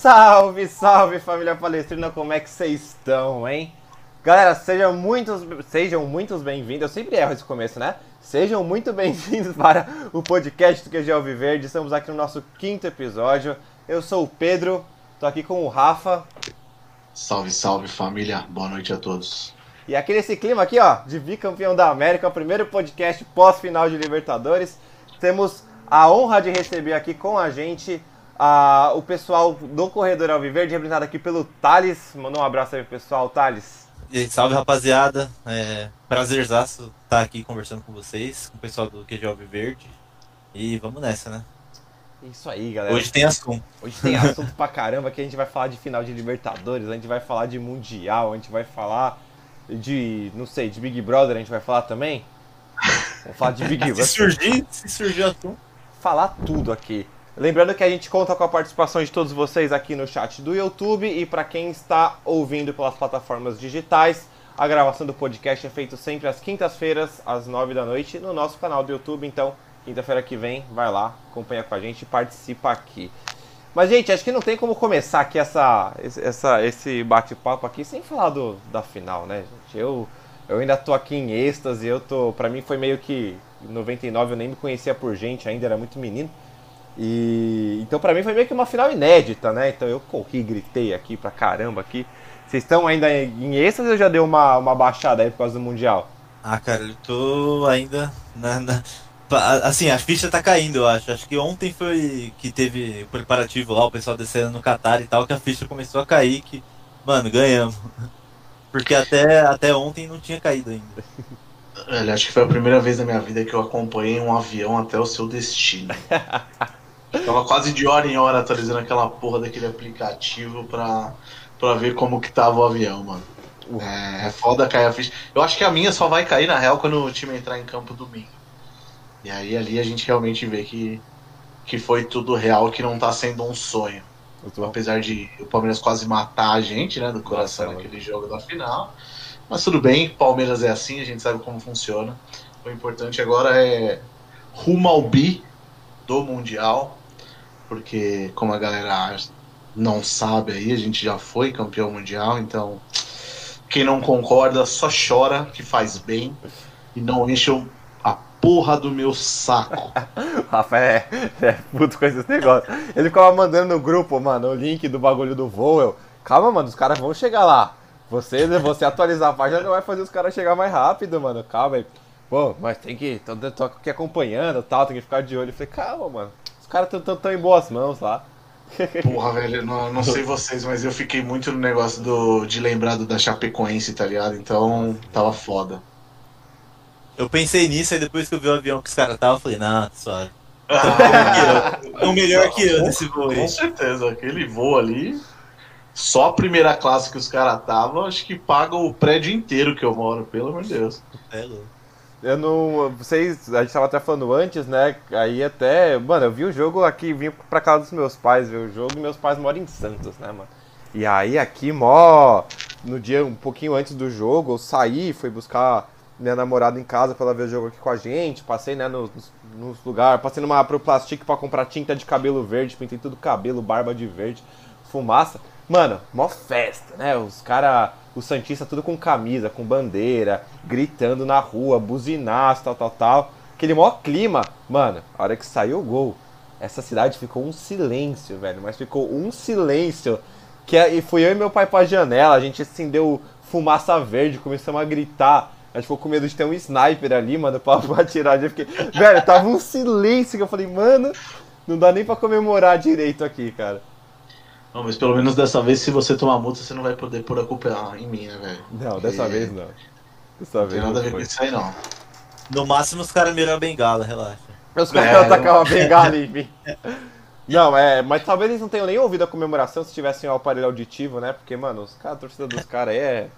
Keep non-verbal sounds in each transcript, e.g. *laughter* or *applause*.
Salve, salve família palestrina, como é que vocês estão, hein? Galera, sejam muitos, sejam muitos bem-vindos. Eu sempre erro esse começo, né? Sejam muito *laughs* bem-vindos para o podcast do QG Alviverde. Estamos aqui no nosso quinto episódio. Eu sou o Pedro, tô aqui com o Rafa. Salve, salve família, boa noite a todos. E aqui nesse clima aqui, ó, de bicampeão da América, o primeiro podcast pós-final de Libertadores, temos a honra de receber aqui com a gente a, o pessoal do Corredor Alviverde, representado aqui pelo Thales. Mandou um abraço aí pro pessoal, Thales. E salve rapaziada, é, prazerzaço estar aqui conversando com vocês, com o pessoal do QG Alviverde. E vamos nessa, né? Isso aí, galera. Hoje tem assunto. Hoje tem *laughs* assunto pra caramba que a gente vai falar de final de Libertadores, a gente vai falar de Mundial, a gente vai falar de, não sei, de Big Brother, a gente vai falar também. Vamos falar de Big *laughs* Brother. se surgir, se surgir assunto. Falar tudo aqui. Lembrando que a gente conta com a participação de todos vocês aqui no chat do YouTube e para quem está ouvindo pelas plataformas digitais, a gravação do podcast é feita sempre às quintas-feiras, às nove da noite, no nosso canal do YouTube. Então, quinta-feira que vem, vai lá, acompanha com a gente e participa aqui. Mas, gente, acho que não tem como começar aqui essa, essa, esse bate-papo aqui sem falar do, da final, né, gente? Eu, eu ainda tô aqui em êxtase, eu tô. Pra mim foi meio que. Em 99 eu nem me conhecia por gente, ainda era muito menino. E então para mim foi meio que uma final inédita, né? Então eu corri, gritei aqui pra caramba aqui. Vocês estão ainda em êxtase ou já deu uma, uma baixada aí por causa do Mundial? Ah, cara, eu tô ainda na, na, Assim, a ficha tá caindo, eu acho. Acho que ontem foi que teve o preparativo lá, o pessoal descendo no Qatar e tal, que a ficha começou a cair, que, mano, ganhamos. *laughs* Porque até, até ontem não tinha caído ainda. Olha, acho que foi a primeira vez na minha vida que eu acompanhei um avião até o seu destino. *laughs* Tava quase de hora em hora atualizando aquela porra daquele aplicativo pra, pra ver como que tava o avião, mano. É, é foda cair a ficha. Eu acho que a minha só vai cair, na real, quando o time entrar em campo domingo. E aí ali a gente realmente vê que, que foi tudo real, que não tá sendo um sonho. Apesar de o Palmeiras quase matar a gente, né, do coração Nossa, naquele jogo da final. Mas tudo bem, Palmeiras é assim, a gente sabe como funciona. O importante agora é rumo ao bi do Mundial, porque como a galera não sabe aí, a gente já foi campeão mundial, então quem não concorda só chora, que faz bem, e não enche a porra do meu saco. *laughs* Rafa é, é puto com esses negócios. Ele ficava mandando no grupo, mano, o link do bagulho do voo. Calma, mano, os caras vão chegar lá. Você, você atualizar a página não vai fazer os caras chegar mais rápido, mano. Calma aí. Pô, mas tem que. Tô, tô aqui acompanhando tal, tem que ficar de olho. Eu falei, calma, mano. Caras estão tão em boas mãos lá. *laughs* Porra, velho, não, não sei vocês, mas eu fiquei muito no negócio do, de lembrar do, da Chapecoense, tá ligado? Então tava foda. Eu pensei nisso, aí depois que eu vi o avião que os caras estavam, eu falei, *laughs* não, suave. Ah, o melhor que eu nesse voo Com certeza, aquele voo ali. Só a primeira classe que os caras estavam, acho que paga o prédio inteiro que eu moro, pelo amor de Deus. É louco. Eu não. Vocês. A gente tava até falando antes, né? Aí até. Mano, eu vi o jogo aqui, vim pra casa dos meus pais ver o jogo e meus pais moram em Santos, né, mano? E aí aqui, mó. No dia um pouquinho antes do jogo, eu saí, fui buscar minha namorada em casa pra ela ver o jogo aqui com a gente. Passei, né, nos, nos lugares. Passei numa pro plástico pra comprar tinta de cabelo verde, pintei tudo cabelo, barba de verde, fumaça. Mano, mó festa, né? Os cara, o Santista tudo com camisa, com bandeira, gritando na rua, buzinaço, tal, tal, tal. Aquele mó clima. Mano, a hora que saiu o gol, essa cidade ficou um silêncio, velho. Mas ficou um silêncio. Que, é, e fui eu e meu pai pra janela, a gente acendeu fumaça verde, começamos a gritar. A gente ficou com medo de ter um sniper ali, mano, pra, *laughs* pra atirar. Eu fiquei, velho, tava um silêncio que eu falei, mano, não dá nem pra comemorar direito aqui, cara. Não, mas pelo menos dessa vez, se você tomar multa, você não vai poder pôr a culpa em mim, né, velho? Não, dessa vez não. Dessa não vez tem nada a ver com isso aí, não. No máximo os caras miram a bengala, relaxa. Os caras é, atacavam a *laughs* bengala em mim. Não, é, mas talvez eles não tenham nem ouvido a comemoração se tivessem o aparelho auditivo, né? Porque, mano, os cara, a torcida dos caras aí é.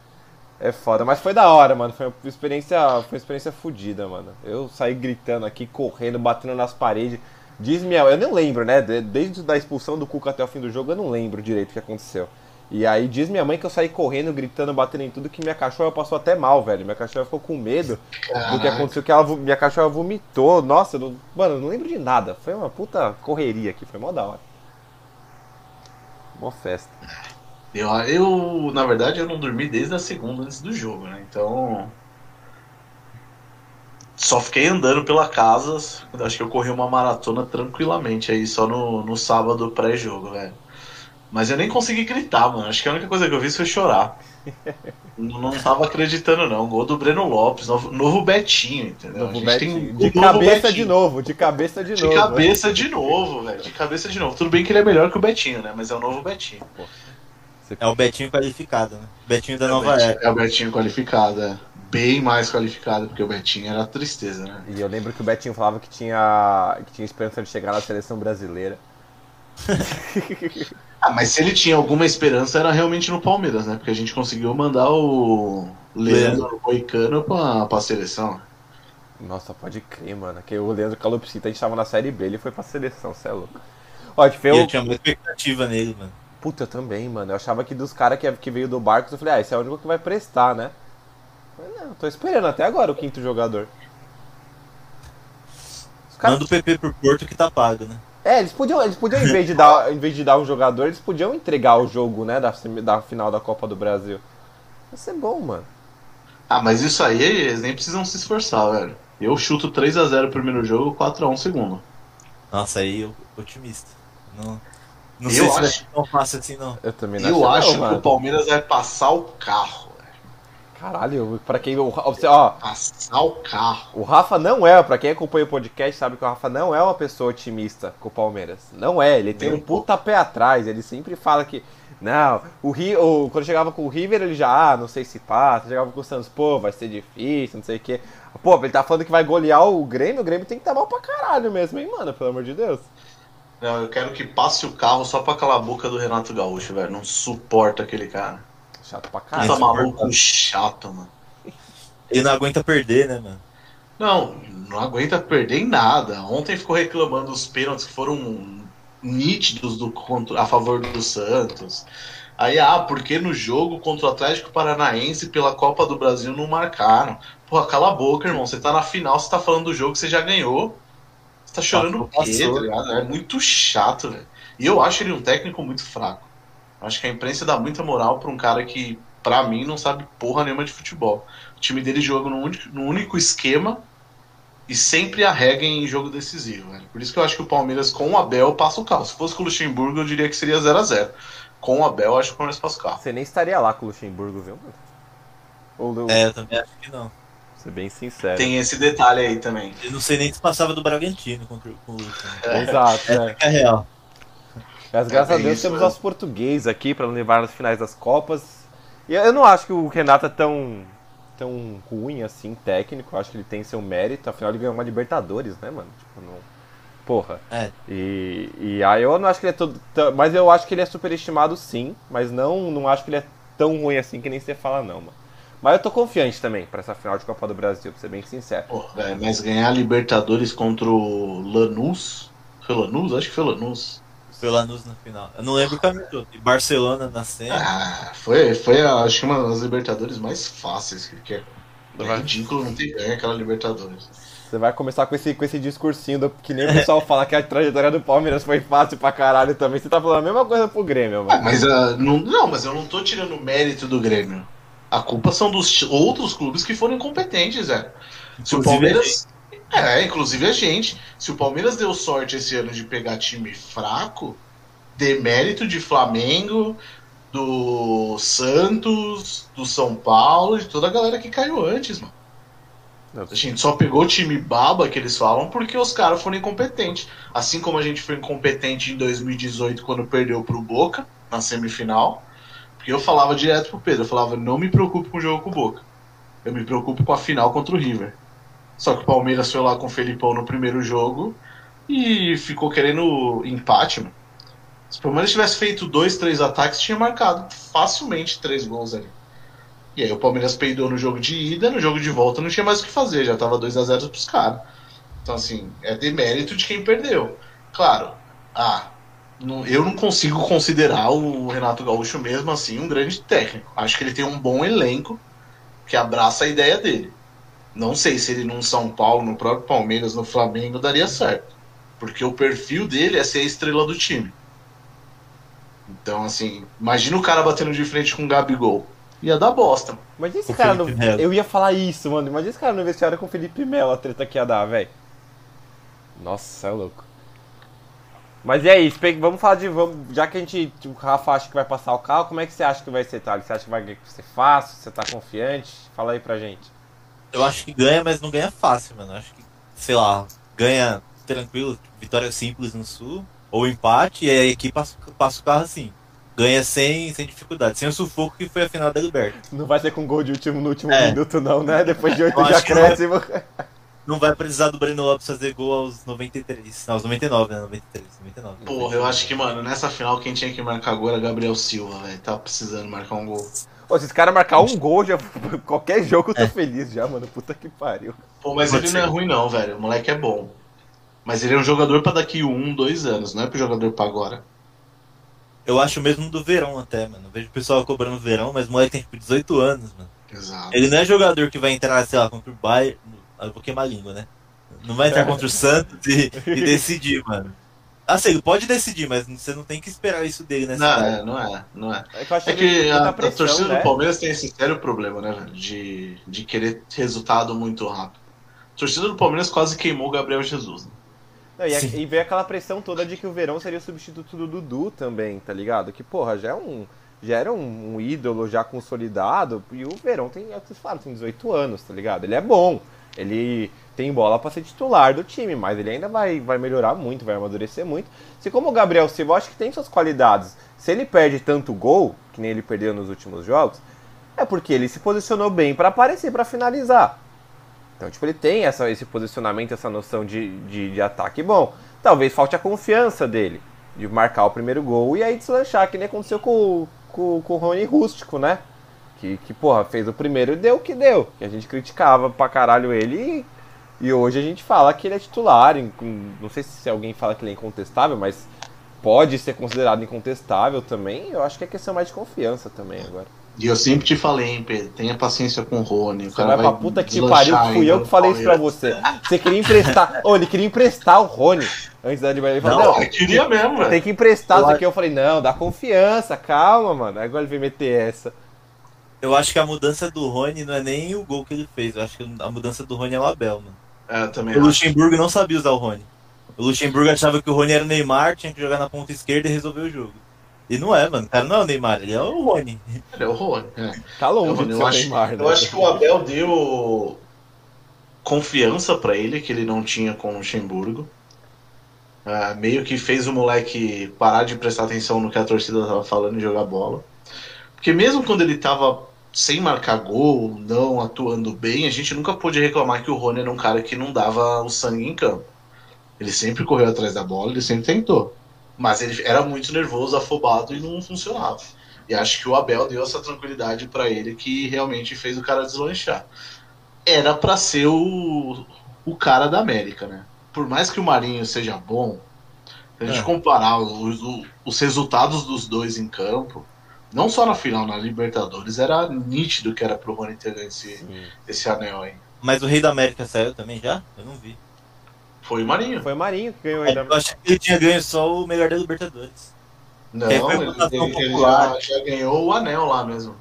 É foda, mas foi da hora, mano. Foi uma experiência, foi uma experiência fodida, mano. Eu saí gritando aqui, correndo, batendo nas paredes. Diz minha, eu não lembro, né? Desde a expulsão do Cuca até o fim do jogo, eu não lembro direito o que aconteceu. E aí diz minha mãe que eu saí correndo, gritando, batendo em tudo, que minha cachorra passou até mal, velho. Minha cachorra ficou com medo Caraca. do que aconteceu, que ela, minha cachorra vomitou. Nossa, não, mano, eu não lembro de nada. Foi uma puta correria aqui, foi mó da hora. Mó festa. Eu, eu, na verdade, eu não dormi desde a segunda antes do jogo, né? Então. Só fiquei andando pela casa. Acho que eu corri uma maratona tranquilamente aí, só no, no sábado pré-jogo, velho. Mas eu nem consegui gritar, mano. Acho que a única coisa que eu fiz foi chorar. não, não tava acreditando, não. Gol do Breno Lopes, novo, novo Betinho, entendeu? Novo Betinho. de cabeça Betinho. de novo, de cabeça de, de novo. De cabeça de novo, velho. De cabeça de novo. Tudo bem que ele é melhor que o Betinho, né? Mas é o novo Betinho. Pô. É o Betinho qualificado, né? Betinho da é nova era. É o Betinho qualificado, é. Bem mais qualificado, porque o Betinho era tristeza, né? E eu lembro que o Betinho falava que tinha, que tinha esperança de chegar na seleção brasileira. *laughs* ah, mas se ele tinha alguma esperança era realmente no Palmeiras, né? Porque a gente conseguiu mandar o Leandro Moicano pra, pra seleção. Nossa, pode crer, mano. Que o Leandro Calopsita, a gente tava na Série B, ele foi pra seleção, cê é louco. Ó, eu... eu tinha muita expectativa nele, mano. Puta, eu também, mano. Eu achava que dos caras que, que veio do Barcos, eu falei, ah, esse é o único que vai prestar, né? Mas não, tô esperando até agora o quinto jogador. Cara... Manda o PP pro Porto que tá pago, né? É, eles podiam, eles podiam em, vez de dar, em vez de dar um jogador, eles podiam entregar o jogo, né, da, da final da Copa do Brasil. Vai ser bom, mano. Ah, mas isso aí eles nem precisam se esforçar, velho. Eu chuto 3 a 0 o primeiro jogo, 4 a 1 o segundo. Nossa, aí eu otimista. Não, não eu sei acho... se vai tão fácil assim, não. Eu também não Eu acho não, que o Palmeiras vai passar o carro. Caralho, pra quem. Ó, Passar o carro. O Rafa não é, pra quem acompanha o podcast, sabe que o Rafa não é uma pessoa otimista com o Palmeiras. Não é, ele tem um puta pé atrás. Ele sempre fala que. Não, o Rio, quando chegava com o River, ele já, ah, não sei se passa. Chegava com o Santos, pô, vai ser difícil, não sei o quê. Pô, ele tá falando que vai golear o Grêmio, o Grêmio tem que estar tá mal pra caralho mesmo, hein, mano, pelo amor de Deus. Não, eu quero que passe o carro só pra calar a boca do Renato Gaúcho, velho. Não suporta aquele cara. Chato pra caralho. Tá maluco chato, mano. Ele não aguenta perder, né, mano? Não, não aguenta perder em nada. Ontem ficou reclamando dos pênaltis que foram nítidos do, a favor do Santos. Aí, ah, porque no jogo contra o Atlético Paranaense pela Copa do Brasil não marcaram. Porra, cala a boca, irmão. Você tá na final, você tá falando do jogo que você já ganhou. Você tá chorando o quê, tá ligado? É muito chato, velho. E eu acho ele um técnico muito fraco. Acho que a imprensa dá muita moral pra um cara que, pra mim, não sabe porra nenhuma de futebol. O time dele joga no único, no único esquema e sempre arrega em jogo decisivo, velho. Por isso que eu acho que o Palmeiras com o Abel passa o carro. Se fosse com o Luxemburgo, eu diria que seria 0 a 0 Com o Abel, eu acho que o Palmeiras passa o carro. Você nem estaria lá com o Luxemburgo, viu? Ou, É, eu também acho que não ser bem sincero. Tem esse detalhe aí também. Eu não sei nem se passava do Bragantino contra o é. Exato, é. é real. Mas graças é a Deus isso, temos nossos portugueses aqui para levar nas finais das Copas. E eu não acho que o Renato é tão, tão ruim assim, técnico. Eu acho que ele tem seu mérito. Afinal, ele ganhou uma Libertadores, né, mano? Tipo, não... Porra. É. E, e aí eu não acho que ele é todo. Mas eu acho que ele é superestimado sim. Mas não, não acho que ele é tão ruim assim que nem você fala, não, mano. Mas eu tô confiante também para essa final de Copa do Brasil, pra ser bem sincero. Véio, mas ganhar Libertadores contra o Lanús? Foi Lanús? Acho que foi Lanús. Foi Lanús na final. Eu não lembro o caminho todo. E Barcelona na semi. Ah, foi, foi acho que uma das Libertadores mais fáceis. Que é, é ridículo não ter ganho aquela Libertadores. Você vai começar com esse, com esse discursinho do, que nem o pessoal *laughs* fala que a trajetória do Palmeiras foi fácil pra caralho também. Você tá falando a mesma coisa pro Grêmio, mano. Ah, mas uh, não, não, mas eu não tô tirando o mérito do Grêmio. A culpa são dos outros clubes que foram incompetentes, é. Se o Palmeiras. É, inclusive a gente. Se o Palmeiras deu sorte esse ano de pegar time fraco, demérito de Flamengo, do Santos, do São Paulo, de toda a galera que caiu antes, mano. A gente só pegou o time baba que eles falam porque os caras foram incompetentes. Assim como a gente foi incompetente em 2018 quando perdeu pro Boca na semifinal. Porque eu falava direto pro Pedro, eu falava, não me preocupe com o jogo com o Boca. Eu me preocupo com a final contra o River. Só que o Palmeiras foi lá com o Felipão no primeiro jogo e ficou querendo empate, mano. Se o Palmeiras tivesse feito dois, três ataques, tinha marcado facilmente três gols ali. E aí o Palmeiras peidou no jogo de ida, no jogo de volta não tinha mais o que fazer, já tava 2 a 0 pros caras. Então assim, é demérito de quem perdeu. Claro, ah, eu não consigo considerar o Renato Gaúcho mesmo assim um grande técnico. Acho que ele tem um bom elenco que abraça a ideia dele. Não sei se ele num São Paulo, no próprio Palmeiras, no Flamengo daria certo. Porque o perfil dele é ser a estrela do time. Então, assim, imagina o cara batendo de frente com o Gabigol. Ia dar bosta. Imagina esse O cara. Eu ia falar isso, mano. Imagina esse cara no vestiário com o Felipe Melo, a treta que ia dar, velho. Nossa, é louco. Mas e aí, espe- vamos falar de. Vamos, já que a gente. O Rafa acha que vai passar o carro, como é que você acha que vai ser, Thales? Você acha que vai ser fácil? Você tá confiante? Fala aí pra gente. Eu acho que ganha, mas não ganha fácil, mano. Eu acho que, sei lá, ganha tranquilo, vitória simples no sul, ou empate, e aí a equipe passa, passa o carro assim. Ganha sem, sem dificuldade, sem o sufoco que foi a final da Liberta. Não vai ser com gol de último, no último É. minuto, não, né? *laughs* Depois de oito vai- acréscimo. Não vai precisar do Breno Lopes fazer gol aos 93. Não, aos 99, né? 93, 99. Porra, eu acho que, mano, nessa final quem tinha que marcar gol era Gabriel Silva, velho. Tava precisando marcar um gol. Pô, se esse cara marcar um gol, já, *laughs* qualquer jogo eu tô feliz já, mano. Puta que pariu. Pô, mas Pode ele não é ser. ruim não, velho. O moleque é bom. Mas ele é um jogador pra daqui um, dois anos, não é pro jogador pra agora. Eu acho mesmo do Verão até, mano. Eu vejo o pessoal cobrando Verão, mas o moleque tem tipo 18 anos, mano. Exato. Ele não é jogador que vai entrar, sei lá, contra o Bayern. Eu vou queimar a língua, né? Não vai entrar contra o Santos e, e decidir, mano. Assim, ele pode decidir, mas você não tem que esperar isso dele nessa Não, idade. é, não é, não é. É que eu acho É que tem a, muita a pressão, torcida né? do Palmeiras tem esse sério problema, né, velho? De, de querer resultado muito rápido. A torcida do Palmeiras quase queimou o Gabriel Jesus. Né? Não, e, a- Sim. e veio aquela pressão toda de que o Verão seria o substituto do Dudu também, tá ligado? Que, porra, já é um. Já era um, um ídolo já consolidado. E o Verão tem, é o que vocês falam, tem 18 anos, tá ligado? Ele é bom. Ele tem bola pra ser titular do time, mas ele ainda vai, vai melhorar muito, vai amadurecer muito. Se como o Gabriel Silva, acho que tem suas qualidades. Se ele perde tanto gol, que nem ele perdeu nos últimos jogos, é porque ele se posicionou bem pra aparecer, pra finalizar. Então, tipo, ele tem essa, esse posicionamento, essa noção de, de, de ataque bom. Talvez falte a confiança dele de marcar o primeiro gol e aí deslanchar, que nem aconteceu com, com, com o Rony Rústico, né? Que, que, porra, fez o primeiro e deu o que deu. Que a gente criticava pra caralho ele e, e hoje a gente fala que ele é titular. em- em- não sei se alguém fala que ele é incontestável, mas pode ser considerado incontestável também. Eu acho que é questão mais de confiança também agora. E eu sempre te falei, hein, Pedro, tenha paciência com o Rony. O Você cara vai pra puta que te pariu, que fui eu que falei isso pra você. Você queria emprestar. Ô, ele queria emprestar o Rony antes da Libertadores. Ele falou, Não, não, eu queria mesmo, velho. tem que emprestar isso aqui. Eu falei, não, dá confiança, calma, mano. Agora ele vem meter essa. Eu acho que a mudança do Rony não é nem o gol que ele fez. Eu acho que a mudança do Rony é o Abel, mano. É, eu também O acho. Luxemburgo não sabia usar o Rony. O Luxemburgo achava que o Rony era o Neymar, tinha que jogar na ponta esquerda e resolver o jogo. E não é, mano. O cara não é o Neymar, ele é o Rony. Ele é o Rony. É. Tá longe Eu, de eu o acho, Neymar, né? eu acho que o Abel deu confiança pra ele que ele não tinha com o Luxemburgo. Ah, meio que fez o moleque parar de prestar atenção no que a torcida tava falando e jogar bola. Porque mesmo quando ele tava sem marcar gol, não atuando bem, a gente nunca pôde reclamar que o Rony era um cara que não dava o sangue em campo. Ele sempre correu atrás da bola, ele sempre tentou. Mas ele era muito nervoso, afobado e não funcionava. E acho que o Abel deu essa tranquilidade pra ele que realmente fez o cara deslanchar. Era pra ser o, o cara da América, né? Por mais que o Marinho seja bom, se a gente É. comparar os, os resultados dos dois em campo, não só na final, na Libertadores, era nítido que era pro Rony ter esse, Sim. esse anel aí. Mas o Rei da América saiu também já? Eu não vi. Foi o Marinho. Foi o Marinho que ganhou aí da. Eu achei que ele tinha ganho só o melhor da Libertadores. Não, ele, ele- ele popular? já, já ganhou o anel lá mesmo.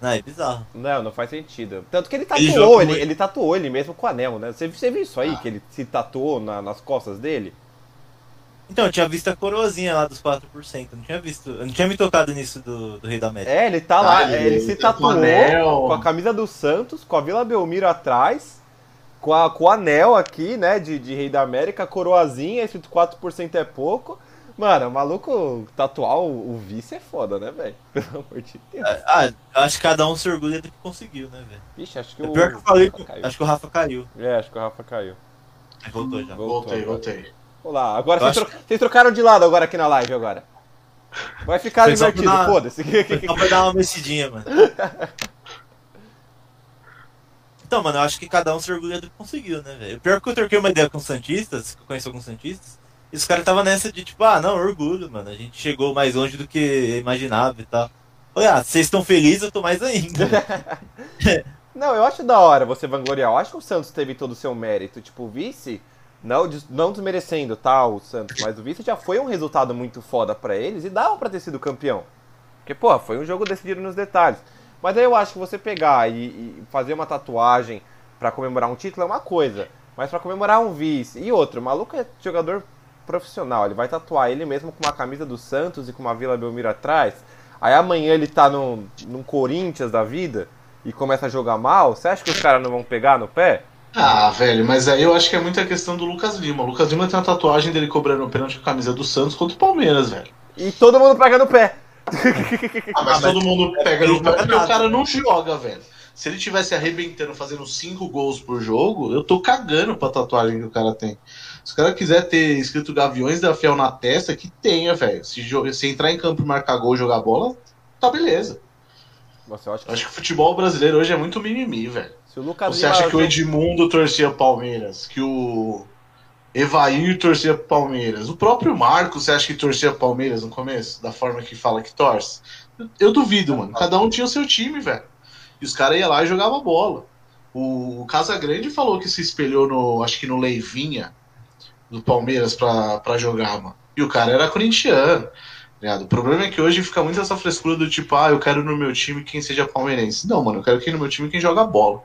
Não, é bizarro. Não, não faz sentido. Tanto que ele Ele tatuou, ele, muito. ele tatuou ele mesmo com o anel, né? Você, você viu isso aí, Ah. que ele se tatuou na- nas costas dele? Então, eu tinha visto a coroazinha lá dos 4%. Eu não tinha visto. Eu não tinha me tocado nisso do, do Rei da América. É, ele tá lá, Ah, ele, ele se tá com tatuou anel. com a camisa do Santos, com a Vila Belmiro atrás, com, a, com o anel aqui, né, de, de Rei da América, coroazinha, escrito 4% é pouco. Mano, o maluco tatuar o, o vice é foda, né, velho? *laughs* Pelo amor de Deus. Ah, eu acho que cada um se orgulha do que conseguiu, né, velho? Vixe, acho que É o. pior que eu falei, Rafa caiu. acho que o Rafa caiu. É, acho que o Rafa caiu. Aí voltou já. Voltou Voltei, voltei. Olá, agora vocês, acho tro- vocês trocaram de lado agora aqui na live agora. Vai ficar divertido, dar- foda-se. Só pra dar uma mexidinha, mano. *laughs* Então, mano, eu acho que cada um se orgulha do que conseguiu, né, velho? Pior que eu troquei uma ideia com Santistas, que eu conheço alguns Santistas, e os caras estavam nessa de tipo, ah, não, orgulho, mano. A gente chegou mais longe do que imaginava e tal. Falei, ah, vocês estão felizes, eu tô mais ainda. *laughs* Não, eu acho da hora você vangloriar. Eu acho que o Santos teve todo o seu mérito. Tipo, o vice Não, não desmerecendo, tá, o Santos, mas o vice já foi um resultado muito foda pra eles e dava pra ter sido campeão. Porque, porra, foi um jogo decidido nos detalhes. Mas aí eu acho que você pegar e, e fazer uma tatuagem pra comemorar um título é uma coisa. Mas pra comemorar um vice e outro, o maluco é jogador profissional, ele vai tatuar ele mesmo com uma camisa do Santos e com uma Vila Belmiro atrás. Aí amanhã ele tá num, num Corinthians da vida e começa a jogar mal, você acha que os caras não vão pegar no pé? Ah, velho, mas aí eu acho que é muita questão do Lucas Lima. O Lucas Lima tem uma tatuagem dele cobrando o pênalti com a camisa do Santos contra o Palmeiras, velho. E todo mundo pega no pé. Ah, mas todo mundo pega ele no pé porque o cara não joga, velho. Se ele tivesse arrebentando, fazendo cinco gols por jogo, eu tô cagando pra tatuagem que o cara tem. Se o cara quiser ter escrito Gaviões da Fiel na testa, que tenha, velho. Se, se entrar em campo e marcar gol e jogar bola, tá beleza. Você acha que Eu acho que o futebol brasileiro hoje é muito mimimi, velho. Se o Lucas Você acha que o Edmundo torcia Palmeiras? Que o Evair torcia Palmeiras? O próprio Marcos, você acha que torcia Palmeiras no começo? Da forma que fala que torce? Eu, eu duvido, mano. Cada um tinha o seu time, velho. E os caras iam lá e jogavam bola. O, o Casagrande falou que se espelhou no. Acho que no Leivinha do Palmeiras pra, pra jogar, mano. E o cara era corintiano. Tá ligado? O problema é que hoje fica muito essa frescura do tipo, ah, eu quero no meu time quem seja palmeirense. Não, mano, eu quero que no meu time quem joga bola.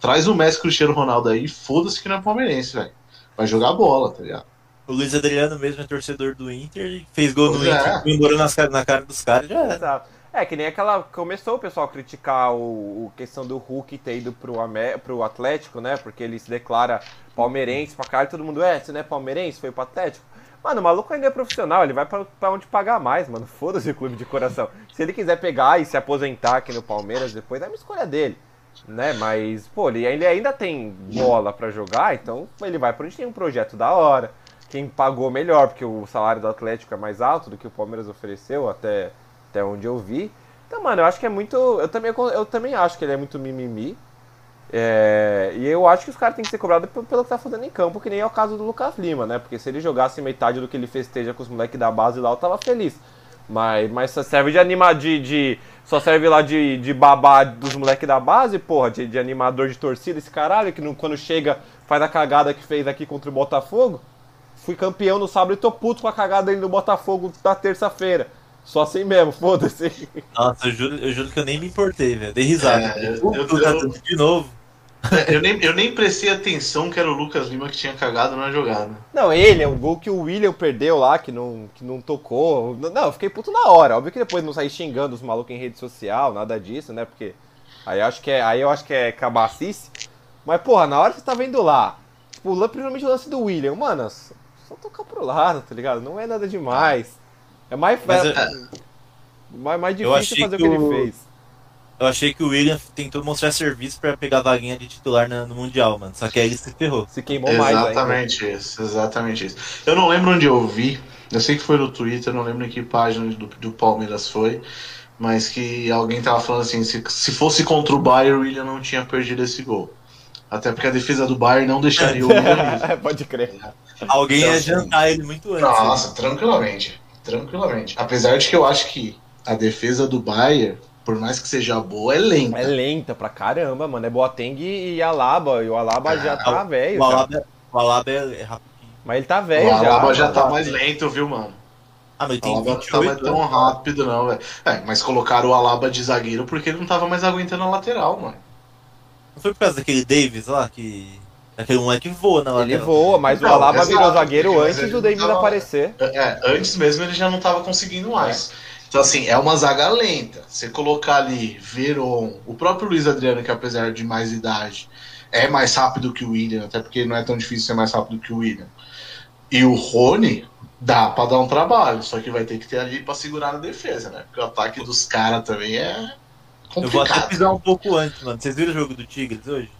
Traz o Messi Cristiano Ronaldo aí, foda-se que não é palmeirense, velho. Vai jogar bola, tá ligado? O Luiz Adriano mesmo é torcedor do Inter e fez gol no Pois é. Inter, cara- na cara dos caras já era. Exato. É, que nem aquela. Começou o pessoal a criticar o, o questão do Hulk ter ido pro, pro Atlético, né? Porque ele se declara palmeirense pra cá e todo mundo, é, você não é palmeirense, foi pro Atlético. Mano, o maluco ainda é profissional, ele vai pra onde pagar mais, mano. *laughs* Foda-se o clube de coração. Se ele quiser pegar e se aposentar aqui no Palmeiras depois, é uma escolha dele. Né? Mas, pô, ele, ainda tem bola pra jogar, então ele vai pra onde tem um projeto da hora. Quem pagou melhor, porque o salário do Atlético é mais alto do que o Palmeiras ofereceu, até, até onde eu vi. Então, mano, eu acho que é muito. Eu também, eu também acho que ele é muito mimimi. É, e eu acho que os caras têm que ser cobrados pelo que tá fazendo em campo, que nem é o caso do Lucas Lima, né? Porque se ele jogasse metade do que ele festeja com os moleques da base lá, eu tava feliz. Mas, mas só serve de animar de, de- Só serve lá de, de babá dos moleques da base, porra, de, de animador de torcida, esse caralho, que não, quando chega faz a cagada que fez aqui contra o Botafogo. Fui campeão no sábado e tô puto com a cagada aí do Botafogo da terça-feira. Só assim mesmo, foda-se. Nossa, eu juro, eu juro que eu nem me importei, velho. Dei risada. É, eu- eu- tá eu- de novo. *laughs* Eu nem, eu nem prestei atenção que era o Lucas Lima que tinha cagado na jogada. Não, ele, é o gol que o William perdeu lá, que não, que não tocou. Não, eu fiquei puto na hora. Óbvio que depois não saí xingando os malucos em rede social, nada disso, né? Porque aí eu acho que é, aí eu acho que é cabacice. Mas, porra, na hora que você tá vendo lá, tipo, principalmente o lance do William, mano, só, tocar pro lado, tá ligado? Não é nada demais. É mais, Mas é, mais, mais difícil fazer o que que ele o- fez. Eu achei que o William tentou mostrar serviço pra pegar a vaguinha de titular na- no Mundial, mano. Só que aí ele se ferrou. Se queimou mais ainda. Exatamente isso, exatamente isso. Eu não lembro onde eu vi, eu sei que foi no Twitter, não lembro em que página do, do Palmeiras foi, mas que alguém tava falando assim, se, se fosse contra o Bayern, o William não tinha perdido esse gol. Até porque a defesa do Bayern não deixaria o William. *laughs* Pode crer. Alguém Então, ia assim, jantar ele muito antes. Nossa, tranquilamente. Tranquilamente. Apesar de que eu acho que a defesa do Bayern, por mais que seja boa, é lenta. É lenta pra caramba, mano. É Boateng e Alaba. E o Alaba já tá velho. O já. Alaba, o Alaba é é rapidinho. Mas ele tá O velho já. Alaba já mano. tá mais lento, viu, mano? Ah, mas ele O tem Alaba não tá mais 28 tão rápido, não, velho. É, mas colocaram o Alaba de zagueiro porque ele não tava mais aguentando a lateral, mano. Não foi por causa daquele Davis lá que. Aquele moleque voa na Ele lateral. voa, mas o Não, Alaba exato, virou zagueiro antes ele do David tava- aparecer. É, antes mesmo ele já não tava conseguindo mais. Então, assim, é uma zaga lenta. Você colocar ali Veron, o próprio Luiz Adriano, que apesar de mais idade, é mais rápido que o William, até porque não é tão difícil ser mais rápido que o William. E o Rony, dá pra dar um trabalho, só que vai ter que ter ali pra segurar na defesa, né? Porque o ataque dos caras também é Eu vou até complicado. pisar um pouco antes, mano. Vocês viram o jogo do Tigres hoje?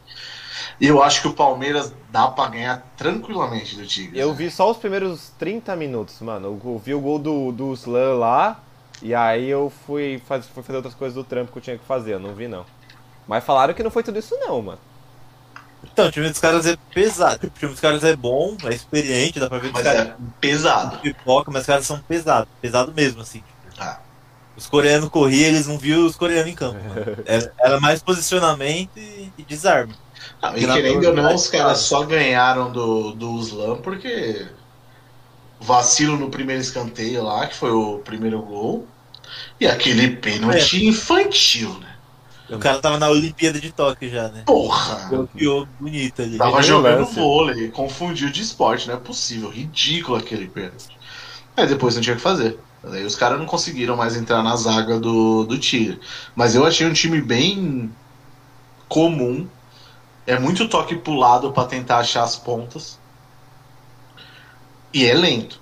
E eu acho que o Palmeiras dá pra ganhar tranquilamente do Tigres. Eu né? vi só os primeiros 30 minutos, mano. Eu vi o gol do, do Slan lá. E aí eu fui, faz, fui fazer outras coisas do trampo que eu tinha que fazer. Eu não vi, não. Mas falaram que não foi tudo isso, não, mano. Então, o time dos caras é pesado. O time dos caras é bom, é experiente, dá pra ver Mas caras é pesado. pipoca, mas os caras são pesados. Pesado mesmo, assim. Ah. Os coreanos corriam, eles não viam os coreanos em campo. *laughs* Era, era mais posicionamento e, e desarme. Não, e querendo ou não, os caras só ganharam do, do Slam porque vacilo no primeiro escanteio lá, que foi o primeiro gol, e aquele pênalti infantil, né? O cara tava na Olimpíada de Tóquio já, né? Porra! Golpeou bonito ali. Tava jogando lance. vôlei, confundiu de esporte, não é possível. Ridículo aquele pênalti. Aí depois não tinha o que fazer. Aí os caras não conseguiram mais entrar na zaga do, do Tigre. Mas eu achei um time bem comum. É muito toque pro lado pra tentar achar as pontas. E é lento.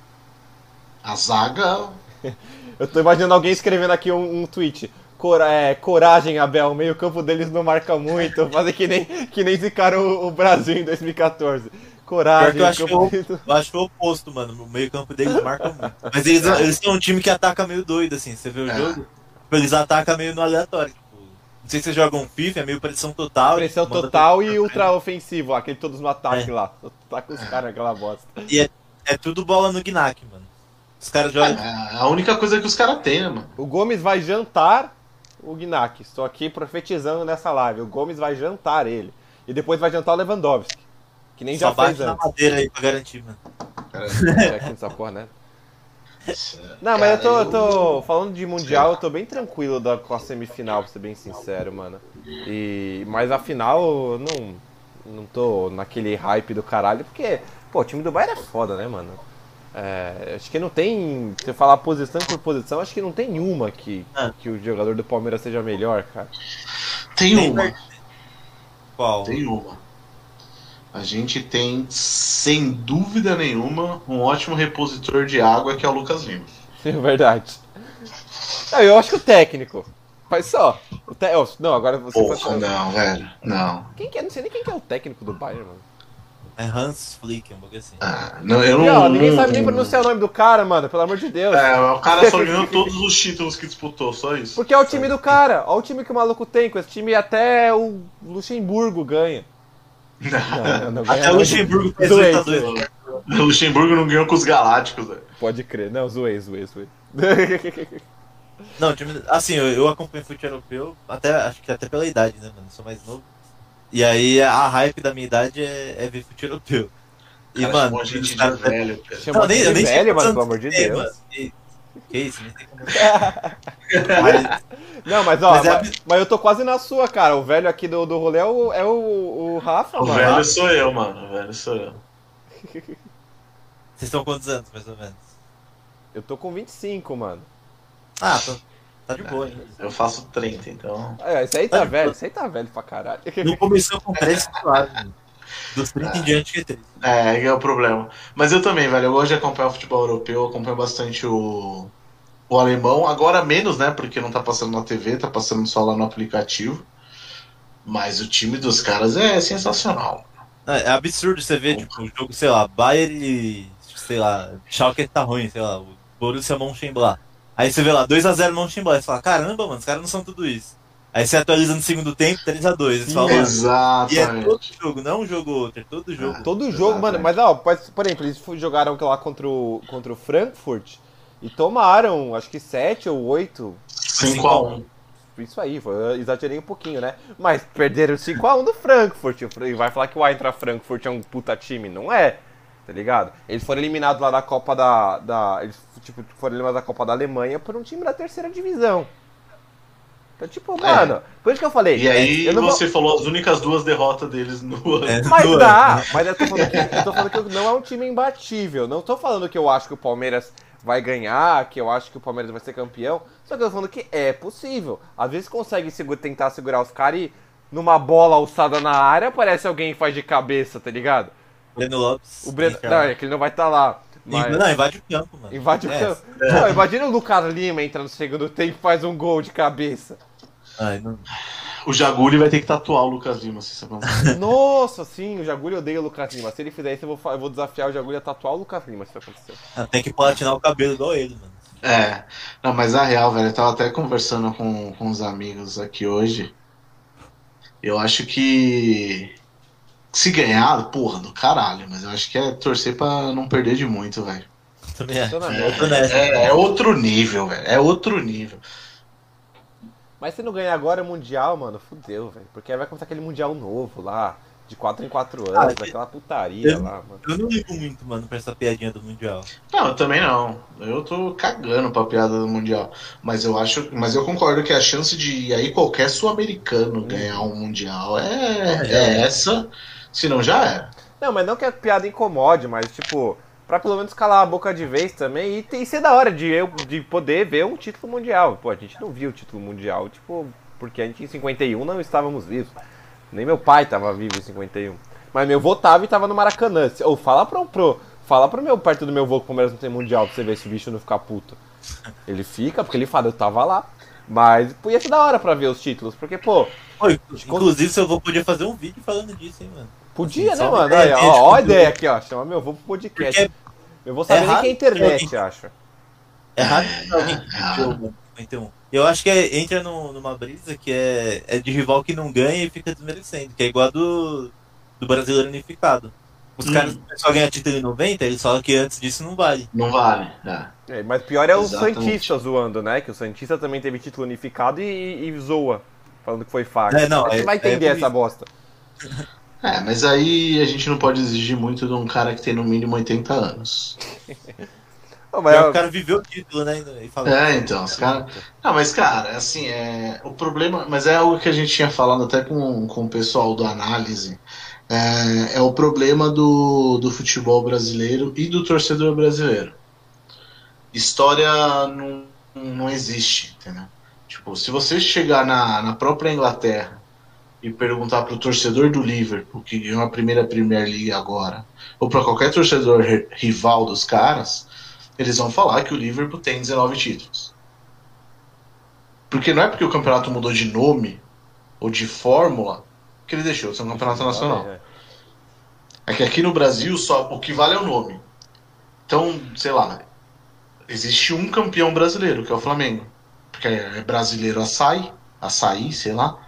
A zaga. *laughs* Eu tô imaginando alguém escrevendo aqui um, um tweet. Cora- é, coragem, Abel, o meio campo deles não marca muito. *laughs* Fazer que nem, que nem zicaram o, o Brasil em 2014. Coragem, eu acho campo eu- Eu acho que é o oposto, mano. O meio campo deles marca muito. Mas eles, eles são um time que ataca meio doido, assim. Você vê o É. jogo, tipo, eles atacam meio no aleatório. Tipo, não sei se vocês jogam FIFA, é meio pressão total. Pressão total e ultra ofensivo, aquele todos no ataque É. lá. Tá com os caras naquela bosta. E é, é tudo bola no Gnac, mano. Os caras jogam. É a única coisa que os caras têm, né, mano? O Gomes vai jantar o Gnac. Estou aqui profetizando nessa live. O Gomes vai jantar ele. E depois vai jantar o Lewandowski. Que nem Só já fez na antes. madeira aí pra garantir, mano. *laughs* É, aqui nessa porra, né? Não, mas eu tô, eu tô falando de mundial, eu tô bem tranquilo da, com a semifinal, pra ser bem sincero, mano. E, mas a final, eu não, não tô naquele hype do caralho, porque, pô, o time do Bayern é foda, né, mano? É, acho que não tem. Se eu falar posição por posição, acho que não tem uma que, Ah. que o jogador do Palmeiras seja melhor, cara. Tem Tem uma. Qual? Tem uma. A gente tem, sem dúvida nenhuma, um ótimo repositor de água que é o Lucas Lima. *laughs* É verdade. Não, eu acho que o técnico. Mas só. O te... Não, agora você Porra, pode- não, velho. Não. Quem que é? Não sei nem quem que é o técnico do Bayern, mano. É Hans Flick, um pouco assim. Ah, não eu E, não. ó, ninguém não- sabe nem pronunciar o nome do cara, mano, pelo amor de Deus. É, o cara só *laughs* ganhou todos os títulos que disputou, só isso. Porque é o time do cara. Olha o time que o maluco tem. Com esse time até o Luxemburgo ganha. Não, não *laughs* Até o. Luxemburgo fez Zoei, 8 a 2. O Luxemburgo não ganhou com os Galácticos, velho. Pode crer. Não, zoei, zoei, zoei. Não, o time, assim, eu, eu acompanho futebol europeu, até, acho que até pela idade, né, mano? Eu sou mais novo. E aí a hype da minha idade é, é ver europeu. E, Cara, mano, chamou a gente de velho, cara. Chama Não, nem, eu de nem velho, mano, pelo amor de Deus. mano. Que, que isso, nem sei como. *laughs* Mas, Não, mas ó, Mas é mas, mas eu tô quase na sua, cara. O velho aqui do, do rolê é o, é o, o Rafa, O mano. velho sou eu, mano. O velho sou eu. vocês estão quantos anos, mais ou menos? Eu tô com 25, mano. Ah, tô, tá de boa, hein? Eu faço 30, então. É, esse aí tá Tá. velho, esse aí tá velho pra caralho. *laughs* Não começou com 3 claro. Dos 30 em diante que é 3. É, é o problema. Mas eu também, velho. Eu gosto de acompanhar o futebol europeu, eu acompanho bastante o, o alemão. Agora menos, né? Porque não tá passando na TV, tá passando só lá no aplicativo. Mas o time dos caras é sensacional. É, é absurdo você ver, tipo, o jogo, sei lá, Bayern e, sei lá, Schalke tá ruim, sei lá, o Borussia Mönchengladbach. Aí você vê lá, 2x0 Mönchengladbach, você fala, caramba, mano, os caras não são tudo isso. Aí você atualiza no segundo tempo, 3x2, você fala, mano, e é todo Exatamente. jogo, não um jogo ou outro, é todo jogo. Todo jogo, mano. Mas, ó, por exemplo, eles jogaram lá contra o, contra o Frankfurt e tomaram, acho que 7 ou 8. 5x1. Isso aí, foi, eu exagerei um pouquinho, né? Mas perderam 5x1 do Frankfurt. E vai falar que o Eintracht Frankfurt é um puta time? Não é, tá ligado? Eles foram eliminados lá da Copa da. da eles tipo, foram eliminados da Copa da Alemanha por um time da terceira divisão. Então, tipo, mano, por isso que eu falei. E aí eu não vou- você falou as únicas duas derrotas deles no ano. É, Mas dá, mas eu tô, falando que, eu tô falando que não é um time imbatível. Não tô falando que eu acho que o Palmeiras vai ganhar, que eu acho que o Palmeiras vai ser campeão. Só que eu tô falando que é possível. Às vezes consegue segu- tentar segurar os caras e numa bola alçada na área aparece alguém que faz de cabeça, tá ligado? Breno Lopes. O Breno. Não, é que ele não vai estar lá. Mas... Não, invade o campo, mano. Invade o É. campo. Não, imagina o Lucas Lima entra no segundo tempo e faz um gol de cabeça. Ai, não... O Jaguli vai ter que tatuar o Lucas Lima, se você não *laughs* Nossa, sim, o Jagulho odeia o Lucas Lima. Se ele fizer isso, eu vou, eu vou desafiar o Jagulho a tatuar o Lucas Lima, se isso acontecer. Ah, Tem que platinar o cabelo igual ele, mano. É, não, mas a real, velho, eu tava até conversando com, com os amigos aqui hoje. Eu acho que. Se ganhar, porra, do caralho, mas eu acho que é torcer pra não perder de muito, velho. Também é. Nessa. É, é outro nível, velho. É outro nível. Mas se não ganhar agora o Mundial, mano, fudeu, velho. Porque aí vai começar aquele Mundial novo lá. De 4 em 4 anos, Ah, daquela putaria eu- lá, mano. Eu não ligo muito, mano, pra essa piadinha do Mundial. Não, eu também não. Eu tô cagando pra piada do Mundial. Mas eu acho. Mas eu concordo que a chance de aí qualquer sul-americano ganhar um Mundial é, é essa. Se não já era. Não, mas não que a piada incomode, mas tipo, pra pelo menos calar a boca de vez também e, ter- e ser da hora de, eu, de poder ver um título mundial. Pô, a gente não viu o título mundial, tipo, porque a gente em 51 não estávamos vivos. Nem meu pai tava vivo em 51. Mas meu vô tava e tava no Maracanã. Se- Ou fala pro, pro, fala pro meu perto do meu vô que o Palmeiras não tem mundial pra você ver se o bicho não ficar puto. Ele fica, porque ele fala, eu tava lá. Mas pô, ia ser da hora pra ver os títulos, porque, pô, Pô, inclusive, seu avô podia fazer um vídeo falando disso, hein, mano. Podia, Assim, né, mano? Aí, ó, ó a do- ideia aqui, ó. Chama meu vô pro podcast. Porque Eu vou saber É nem que é internet, que acho. é raro É jogo 51. Eu acho que é- entra num- numa brisa que é, é de rival que não ganha e fica desmerecendo, que é igual a do, do brasileiro unificado. Os Hum. caras só ganham título em 90, eles falam que antes disso não vale. Não vale. É. É, mas pior é o. Santista zoando, né? Que o Santista também teve título unificado e, e- e zoa. Falando que foi faca. É, não, você é- vai é entender essa bosta. *laughs* É, mas aí a gente não pode exigir muito de um cara que tem no mínimo 80 anos. *laughs* Não, mas que é- o cara viveu o título, né? E fala, É, então, os caras. Não, mas, cara, assim, é. O problema. Mas é algo que a gente tinha falado até com, com o pessoal do análise. É, é o problema do, do futebol brasileiro e do torcedor brasileiro. História não, não existe, entendeu? Tipo, se você chegar na, na própria Inglaterra e perguntar pro torcedor do Liverpool, que ganhou a primeira Premier League agora, ou para qualquer torcedor ri- rival dos caras, eles vão falar que o Liverpool tem 19 títulos. Porque não é porque o campeonato mudou de nome ou de fórmula que ele deixou de ser um campeonato nacional. É. É que aqui no Brasil só o que vale é o nome. Então, sei lá, existe um campeão brasileiro, que é o Flamengo. Porque é brasileiro açaí, açaí, sei lá.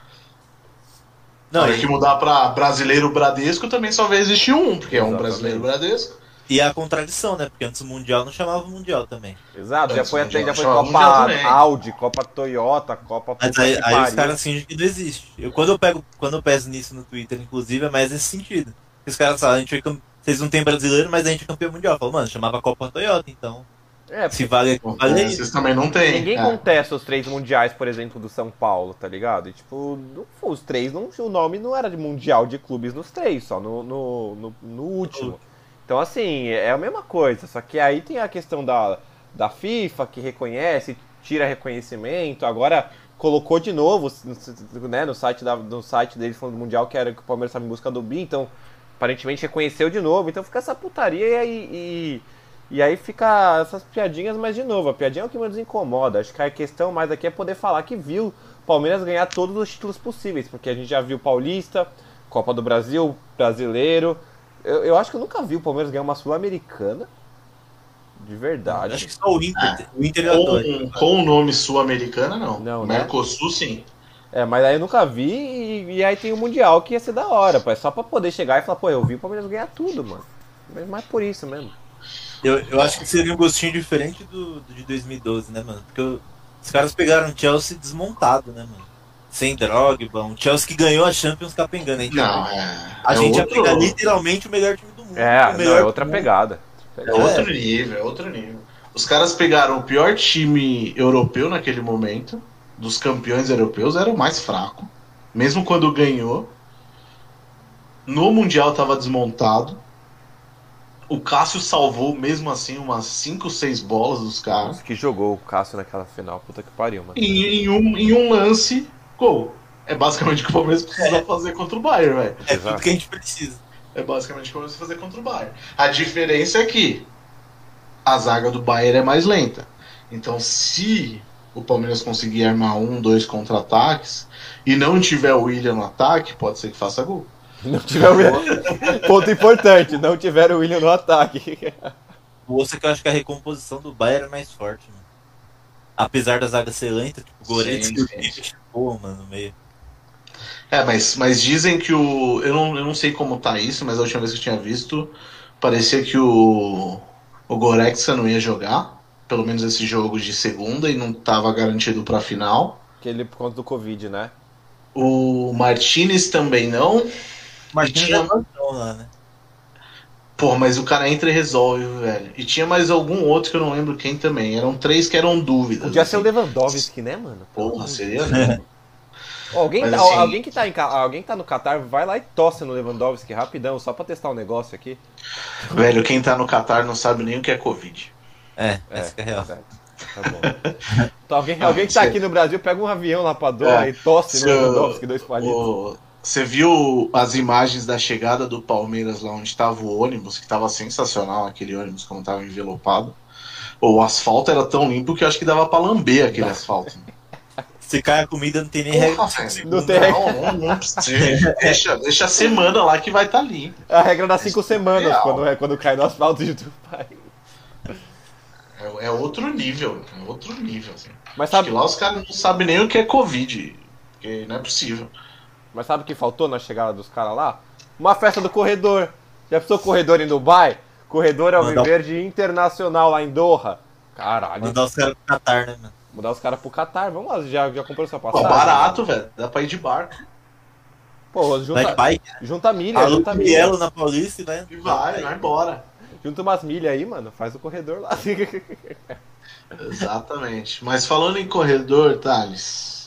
Não, Na hora e, que mudar pra brasileiro Bradesco também só vai existir um, porque é um Exatamente. brasileiro Bradesco. e a contradição, né? Porque antes o Mundial não chamava Mundial também. Exato, já foi até já foi Copa. Audi, Copa Toyota, Copa Mas aí, aí os caras fingem que não existe. Eu, quando, eu pego, quando eu peço nisso no Twitter, inclusive, é mais nesse sentido. Os caras falam, a gente foi vocês não tem brasileiro, mas a gente é campeão mundial. Eu falo, mano, chamava Copa Toyota, então. É, porque Se vale aqui, vale. Vocês também não tem. ninguém é. contesta os três mundiais, por exemplo, do São Paulo, tá ligado? E, tipo, não- os três, não, o nome não era de mundial de clubes nos três, só no, no, no, no último. Então, assim, é a mesma coisa, só que aí tem a questão da, da FIFA, que reconhece, tira reconhecimento, agora colocou de novo né, no, site da, no site deles falando do Mundial que era que o Palmeiras estava em busca do BI, então aparentemente reconheceu de novo, então fica essa putaria e aí, e, e aí fica essas piadinhas, mas de novo, a piadinha é o que me desincomoda. Acho que a questão mais aqui é poder falar que viu o Palmeiras ganhar todos os títulos possíveis, porque a gente já viu Paulista, Copa do Brasil, Brasileiro. Eu, eu acho que eu nunca vi o Palmeiras ganhar uma Sul-Americana. De verdade. Acho que só o Inter, o Inter e o Atlético. Com, com o nome sul-americana, não. Não, né? Mercosul, sim. É, mas aí eu nunca vi e, e aí tem o Mundial que ia ser da hora, pô. É só pra poder chegar e falar, pô, eu vi o Palmeiras ganhar tudo, mano. Mas mais por isso mesmo. Eu, eu acho que seria um gostinho diferente do, do de 2012, né, mano? Porque o- os caras pegaram o Chelsea desmontado, né, mano? Sem Drogba, um Chelsea que ganhou a Champions capengando. A gente, Não, ia, é. a é gente outro, ia pegar literalmente o melhor time do mundo. É, o não, melhor é outra pegada. É outro nível, é outro nível. Os caras pegaram o pior time europeu naquele momento, dos campeões europeus, era o mais fraco. Mesmo quando ganhou. No Mundial tava desmontado. O Cássio salvou, mesmo assim, umas 5, 6 bolas dos caras. Nossa, que jogou o Cássio naquela final, puta que pariu, mano. Em, em um, em um lance, gol. É basicamente o que o Palmeiras precisa fazer contra o Bayern, velho. É Exato. tudo que a gente precisa. É basicamente o que o Palmeiras precisa fazer contra o Bayern. A diferença é que a zaga do Bayern é mais lenta. Então, se o Palmeiras conseguir armar um, dois contra-ataques e não tiver o William no ataque, pode ser que faça gol. *laughs* Não tiver o William. Ponto importante, não tiver o William no ataque. Osso é que eu acho que a recomposição do Bayern é mais forte, mano. Apesar da zaga ser lenta, tipo, o Goretzka e pô, mano, no meio. É, mas, mas dizem que o. Eu não, eu não sei como tá isso, mas a última vez que eu tinha visto, parecia que o. O Goretzka não ia jogar. Pelo menos esse jogo de segunda e não estava garantido para final. Que ele por conta do Covid, né? O Martinez também não. Martins tinha- lá, né? Pô, mas o cara entra e resolve, velho. E tinha mais algum outro que eu não lembro quem também. Eram três que eram dúvidas. Podia ser o assim. Lewandowski, né, mano? Porra, seria *laughs* mesmo. Ó, Alguém, Mas tá, assim- alguém, que tá em, alguém que tá no Qatar, vai lá e tosse no Lewandowski rapidão, só pra testar um negócio aqui. velho, quem tá no Qatar não sabe nem o que é Covid. É, É, essa é real. Tá bom. *laughs* Então, alguém, alguém que tá aqui no Brasil, pega um avião lá pra Doha É, e tosse no Lewandowski, dois palitos. Ô, Você viu as imagens da chegada do Palmeiras lá onde tava o ônibus, que tava sensacional aquele ônibus, como tava envelopado. O asfalto era tão limpo que eu acho que dava pra lamber aquele asfalto. Se cai a comida, não tem nem regra. Não tem não, não, não precisa. Deixa, deixa a semana lá que vai estar tá limpo. A regra das cinco semanas, surreal. quando, é, quando cai no asfalto de Dubai. É, é outro nível, é outro nível. Assim. Mas Acho sabe, que lá os caras não sabem nem o que é Covid. Porque não é possível. Mas sabe o que faltou na chegada dos caras lá? Uma festa do corredor. Já pensou corredor em Dubai? Corredor Mandar- Alviverde Internacional lá em Doha. Caralho. Mandar os caras pro Qatar, né, mano? Mudar os caras pro Qatar. Vamos lá, já, já comprou Pô, passagem? barato, velho. Dá pra ir de barco. Pô, Vai junta, bike, junta milha, aluga junta milha. Bielo na Paulista e vai. E vai, vai embora. Junta umas milhas aí, mano. Faz o corredor lá. *laughs* Exatamente. Mas falando em corredor, Thales.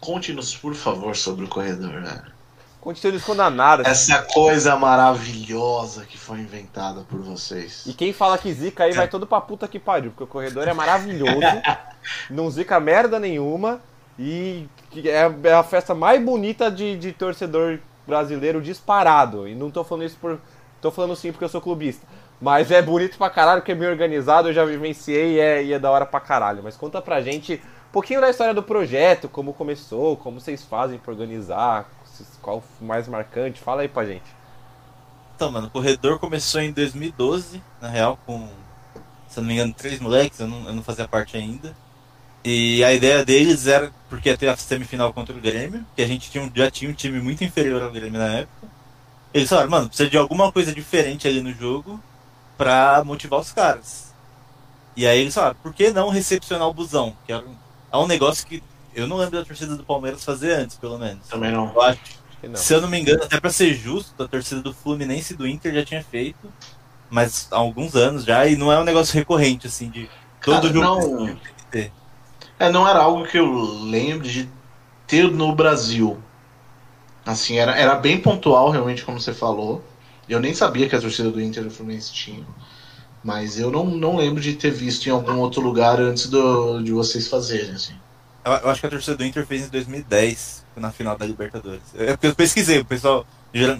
Conte-nos, por favor, sobre o corredor, velho. Continua escondendo nada. Essa coisa maravilhosa que foi inventada por vocês. E quem fala que zica aí vai todo pra puta que pariu, porque o corredor é maravilhoso, *laughs* não zica merda nenhuma e é é a festa mais bonita de, de torcedor brasileiro disparado. E não tô falando isso por. tô falando sim porque eu sou clubista. Mas é bonito pra caralho, porque é bem organizado, eu já vivenciei e é, e é da hora pra caralho. Mas conta pra gente um pouquinho da história do projeto, como começou, como vocês fazem pra organizar, qual mais marcante, fala aí pra gente. Então, mano, o corredor começou em 2012, na real, com, se não me engano, três moleques, eu não, eu não fazia parte ainda. E a ideia deles era, porque ia ter a semifinal contra o Grêmio, que a gente tinha já tinha um time muito inferior ao Grêmio na época. Eles falaram, mano, precisa de alguma coisa diferente ali no jogo pra motivar os caras. E aí eles falaram, por que não recepcionar o busão? Que era é um negócio que eu não lembro da torcida do Palmeiras fazer antes, pelo menos. Também não. Eu acho que se eu não me engano, até pra ser justo, a torcida do Fluminense e do Inter já tinha feito, mas há alguns anos já, e não é um negócio recorrente, assim, de todo Cara, jogo. não- ter. É, não era algo que eu lembre de ter no Brasil. Assim, era, era bem pontual, realmente, como você falou. Eu nem sabia que a torcida do Inter e do Fluminense tinha. Mas eu não, não lembro de ter visto em algum outro lugar antes do, de vocês fazerem, assim. Eu, eu acho que a torcida do Inter fez em 2010, na final da Libertadores. É porque eu pesquisei, o pessoal.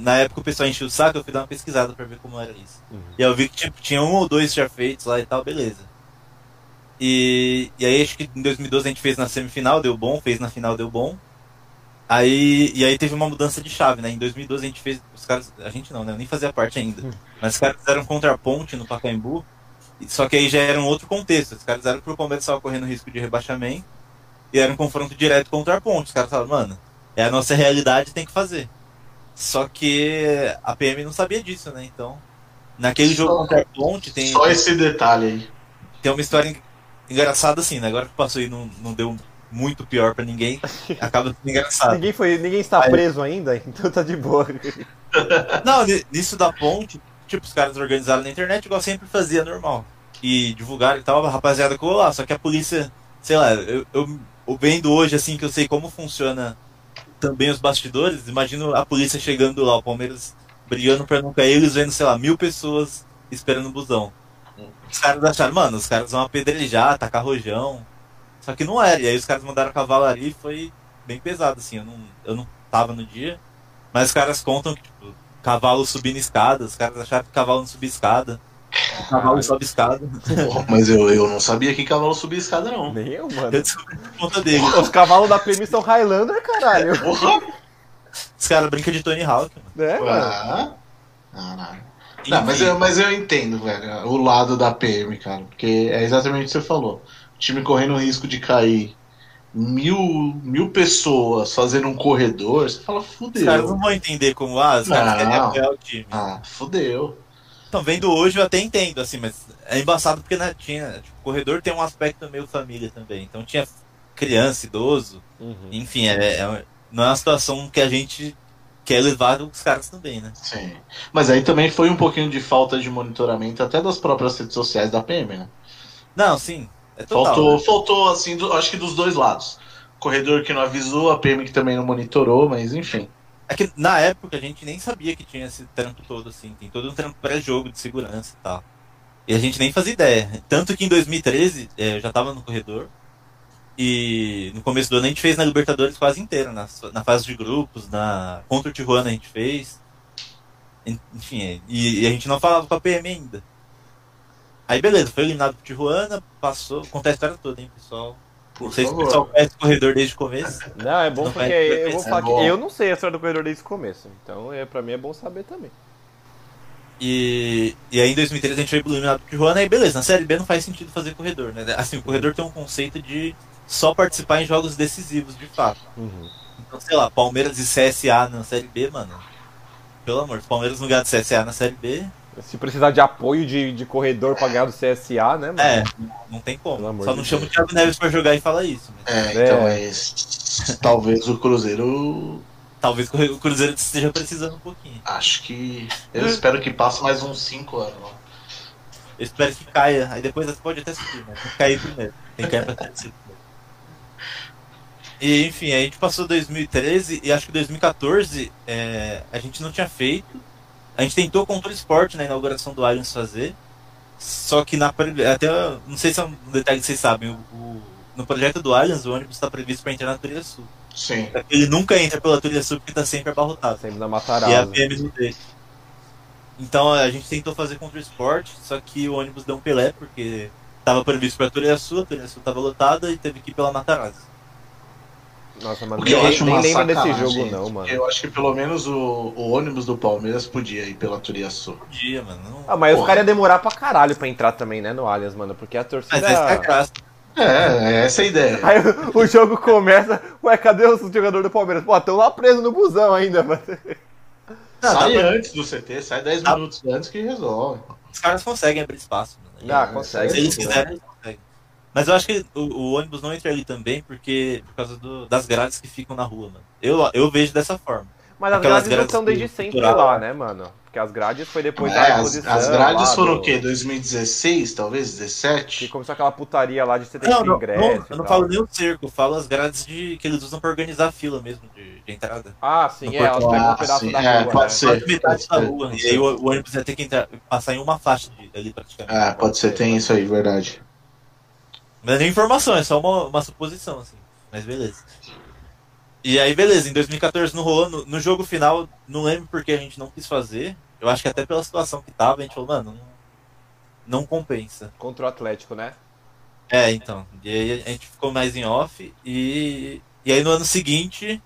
Na época o pessoal encheu o saco, eu fui dar uma pesquisada pra ver como era isso. Uhum. E aí eu vi que tipo, tinha um ou dois já feitos lá e tal, beleza. E, e aí acho que em 2012 a gente fez na semifinal, deu bom, fez na final, deu bom. Aí, e aí teve uma mudança de chave, né? Em 2012 a gente fez. Os caras. A gente não, né? Eu nem fazia parte ainda. Mas os caras fizeram um contraponte no Pacaembu. e- Só que aí já era um outro contexto. Os caras fizeram que o Palmeiras estava correndo risco de rebaixamento. E era um confronto direto contra a ponte. Os caras falaram, mano, é a nossa realidade, tem que fazer. Só que a PM não sabia disso, né? Então, naquele Só- jogo contra a ponte tem, Só esse detalhe aí. tem uma história en- engraçada assim, né? Agora que passou aí não, não deu muito pior pra ninguém, *laughs* acaba sendo engraçado. Ninguém, foi, ninguém está Aí- preso ainda, então tá de boa. *laughs* Não, ni- nisso da ponte, tipo, os caras organizaram na internet igual sempre fazia normal. E divulgaram e tal, a rapaziada colou lá. Só que a polícia, sei lá, eu, eu, eu vendo hoje assim que eu sei como funciona também os bastidores, imagino a polícia chegando lá, o Palmeiras brigando pra não cair, eles vendo, sei lá, mil pessoas esperando o busão. Os caras acharam, mano, os caras vão apedrejar, tacar rojão. Só que não era. E aí os caras mandaram cavalaria e foi bem pesado, assim. Eu não, eu não tava no dia. Mas os caras contam que, tipo, cavalo subindo escada, os caras acharam que cavalo não subia escada. O cavalo sobe escada. Porra, mas eu, eu não sabia que cavalo subia escada, não. Nem eu, mano. Eu descobri por conta dele. Os cavalos da PM são Highlander, caralho. Porra! Os caras brincam de Tony Hawk, mano. É, mano. Ah, caralho. Não, mas Enfim, eu, mas eu entendo, velho, o lado da PM, cara. Porque é exatamente o que você falou. Time correndo o risco de cair mil, mil pessoas fazendo um corredor, você fala, Os fudeu. caras não vão entender como, ah, os caras Não. querem apoiar o time. Ah, fudeu. Então, vendo hoje eu até entendo, assim, mas é embaçado porque né, tinha. Tipo, o corredor tem um aspecto meio família também. Então tinha criança, idoso, Uhum. enfim, é, é- não é uma situação que a gente quer levar os caras também, né? Sim. Mas aí também foi um pouquinho de falta de monitoramento até das próprias redes sociais da PM, né? Não, sim. É total, faltou, né? faltou, assim, do- acho que dos dois lados. Corredor que não avisou, a PM que também não monitorou, mas enfim. É que na época a gente nem sabia que tinha esse trampo todo, assim. Tem todo um trampo pré-jogo de segurança e tal. E a gente nem fazia ideia. Tanto que em 2013 eh, eu já tava no corredor. E no começo do ano a gente fez na Libertadores quase inteira, na, na fase de grupos, na contra o Tijuana a gente fez. En- Enfim, é, e, e a gente não falava com a PM ainda. Aí beleza, foi eliminado pro Tijuana, passou, conta a história toda, hein, pessoal. Por não sei se o favor. pessoal conhece o corredor desde o começo. Não, é bom Não porque eu vou é falar que bom. eu não sei a história do corredor desde o começo. Então, é, pra mim é bom saber também. E, e aí em 2013 a gente foi eliminado pro Tijuana, aí beleza, na Série B não faz sentido fazer corredor, né? Assim, o corredor tem um conceito de só participar em jogos decisivos, de fato. Então, sei lá, Palmeiras e CSA na Série B, mano. Pelo amor, Palmeiras não ganhar do CSA na Série B, Se precisar de apoio de, de corredor pra ganhar do CSA, né, mano? é, não tem como. amor Só não chama o Thiago Neves pra jogar e fala isso. mas É, É. então é. Talvez o Cruzeiro. Talvez o Cruzeiro esteja precisando um pouquinho. Acho que. Eu espero que passe mais uns 5 anos. Eu espero que caia, aí depois pode até subir, né? Tem que cair primeiro. Tem que cair pra terceiro. E enfim, a gente passou 2013 e acho que 2014 é, a gente não tinha feito. A gente tentou contra o esporte na inauguração do Allianz fazer. Só que na até não sei se é um detalhe que vocês sabem, o, o- no projeto do Allianz o ônibus está previsto para entrar na Trilha Sul. Sim. Ele nunca entra pela Trilha Sul porque está sempre abarrotado. Sempre na E a Matarazzo. PM não deixa. Então a gente tentou fazer contra o esporte, só que o ônibus deu um Pelé, porque tava previsto pra Trilha Sul, a Trilha Sul tava lotada e teve que ir pela Matarazzo. Nossa, mano, eu nem, acho nem uma lembra desse jogo, não, mano. Eu acho que pelo menos o, o ônibus do Palmeiras podia ir pela Turiaçu. Podia, mano. Não... Ah, mas os Porra. caras iam demorar pra caralho pra entrar também, né, no Allianz, mano. Porque a torcida. Mas essa é a graça. É, é essa a ideia. Aí o jogo começa, ué, cadê os jogadores do Palmeiras? Pô, estão lá presos no busão ainda, mano. Não, sai pra- antes do CT, sai 10 Dá- minutos antes que resolve. Os caras conseguem abrir espaço, mano. Ah, É, consegue. Se eles quiserem. Mas eu acho que o, o ônibus não entra ali também porque por causa do- das grades que ficam na rua, mano. Eu, eu vejo dessa forma. Mas as Aquelas grades não grades estão desde sempre lá, né, mano? Porque as grades foi depois da É, as, exposição. as grades foram do- o quê? 2016, talvez? Que 17? começou aquela putaria lá de você ter que Não, não, ingresso. não, eu não falo nem o cerco, eu falo as grades de, que eles usam pra organizar a fila mesmo de, de entrada. Ah, sim, é, elas pegam um Ah, pedaço sim, da é, rua, pode né? ser. Metade da pode ser, rua. pode E aí ser. o, o ônibus ia ter que entrar, passar em uma faixa de, ali praticamente. É, pode ser, tem isso aí, verdade. Não é nem informação, é só uma, uma suposição, assim. Mas beleza. E aí, beleza, em 2014 não rolou. No, no jogo final, não lembro porque a gente não quis fazer. Eu acho que até pela situação que tava, a gente falou, mano, não, não compensa. Contra o Atlético, né? É, então. E aí a gente ficou mais em off. E, e aí no ano seguinte,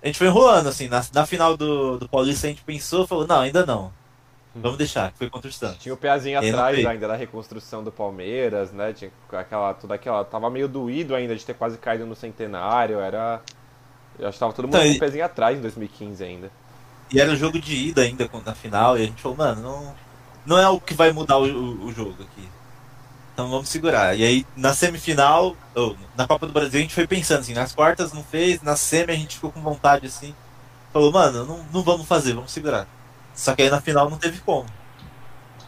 a gente foi enrolando, assim. Na, na final do, do Paulista a gente pensou, falou, não, ainda não. Vamos deixar, que foi contra o Santos. Tinha o pezinho atrás ainda da reconstrução do Palmeiras, né? Tinha aquela, toda aquela. Tava meio doído ainda de ter quase caído no centenário. Era. Eu acho que tava todo mundo Então, com o pezinho atrás em 2015 ainda. E era o jogo de ida ainda na final, e a gente falou, mano, não, não é o que vai mudar o, o- o jogo aqui. Então vamos segurar. E aí na semifinal, ou na Copa do Brasil, a gente foi pensando assim, nas quartas não fez, na semi a gente ficou com vontade assim. Falou, mano, não, não vamos fazer, vamos segurar. Só que aí na final não teve como.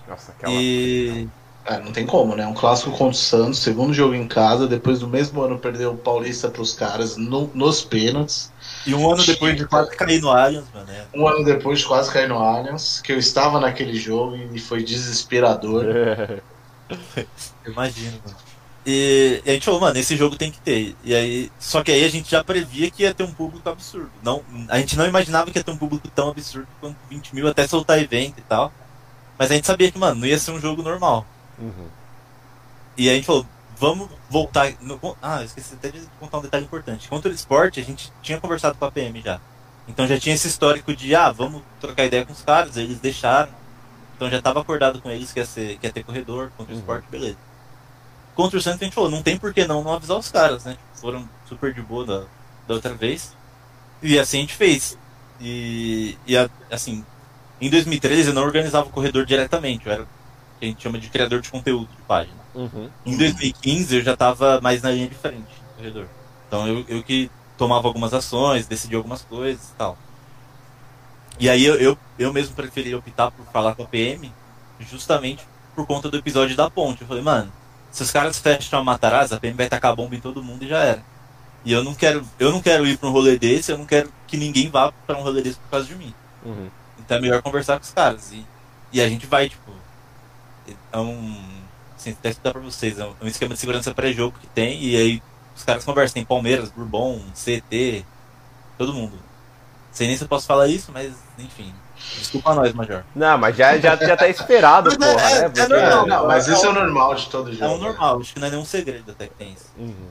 Nossa, aquela. E. É, não tem como, né? Um clássico contra o Santos, segundo jogo em casa, depois do mesmo ano perdeu o Paulista pros caras no- nos pênaltis. E um ano depois de quase cair no Allianz, mano. É, Um ano depois quase cair no Allianz, que eu estava naquele jogo e foi desesperador. *laughs* imagino, mano. E, e a gente falou, mano, esse jogo tem que ter. E aí, só que aí a gente já previa que ia ter um público absurdo. Não, a gente não imaginava que ia ter um público tão absurdo quanto 20 mil até soltar evento e tal. Mas a gente sabia que, mano, não ia ser um jogo normal. Uhum. E aí a gente falou, vamos voltar. no- ah, esqueci até de contar um detalhe importante. Contra o esporte, a gente tinha conversado com a PM já. Então já tinha esse histórico de, ah, vamos trocar ideia com os caras, eles deixaram. Então já estava acordado com eles que ia, ser, que ia ter corredor contra o Uhum. esporte, beleza. Contra o Santos a gente falou, não tem por que não, não avisar os caras, né? Foram super de boa da, da outra vez. E assim a gente fez. E, e a- assim, em 2013 eu não organizava o corredor diretamente, eu era o que a gente chama de criador de conteúdo de página. Uhum. Em 2015 eu já estava mais na linha de frente do corredor. Então eu, eu que tomava algumas ações, decidia algumas coisas e tal. E aí eu, eu, eu mesmo preferi optar por falar com a PM justamente por conta do episódio da ponte. Eu falei, mano, se os caras fecham a Matarazzo, a PM vai tacar bomba em todo mundo e já era. E eu não quero, eu não quero ir para um rolê desse, eu não quero que ninguém vá para um rolê desse por causa de mim. Uhum. Então é melhor conversar com os caras. E, e a gente vai, tipo. É um. Assim, até explicar pra vocês, é um, é um esquema de segurança pré-jogo que tem, e aí os caras conversam. Tem Palmeiras, Bourbon, CT, todo mundo. Sei nem se eu posso falar isso, mas enfim. Desculpa nós, Major. Não, mas já, já, já tá esperado, Mas é- porra, é- né? é Porque- normal, não, mas é isso é o normal de todo jogo. É um normal, acho que não é nenhum segredo até que tem isso. Uhum.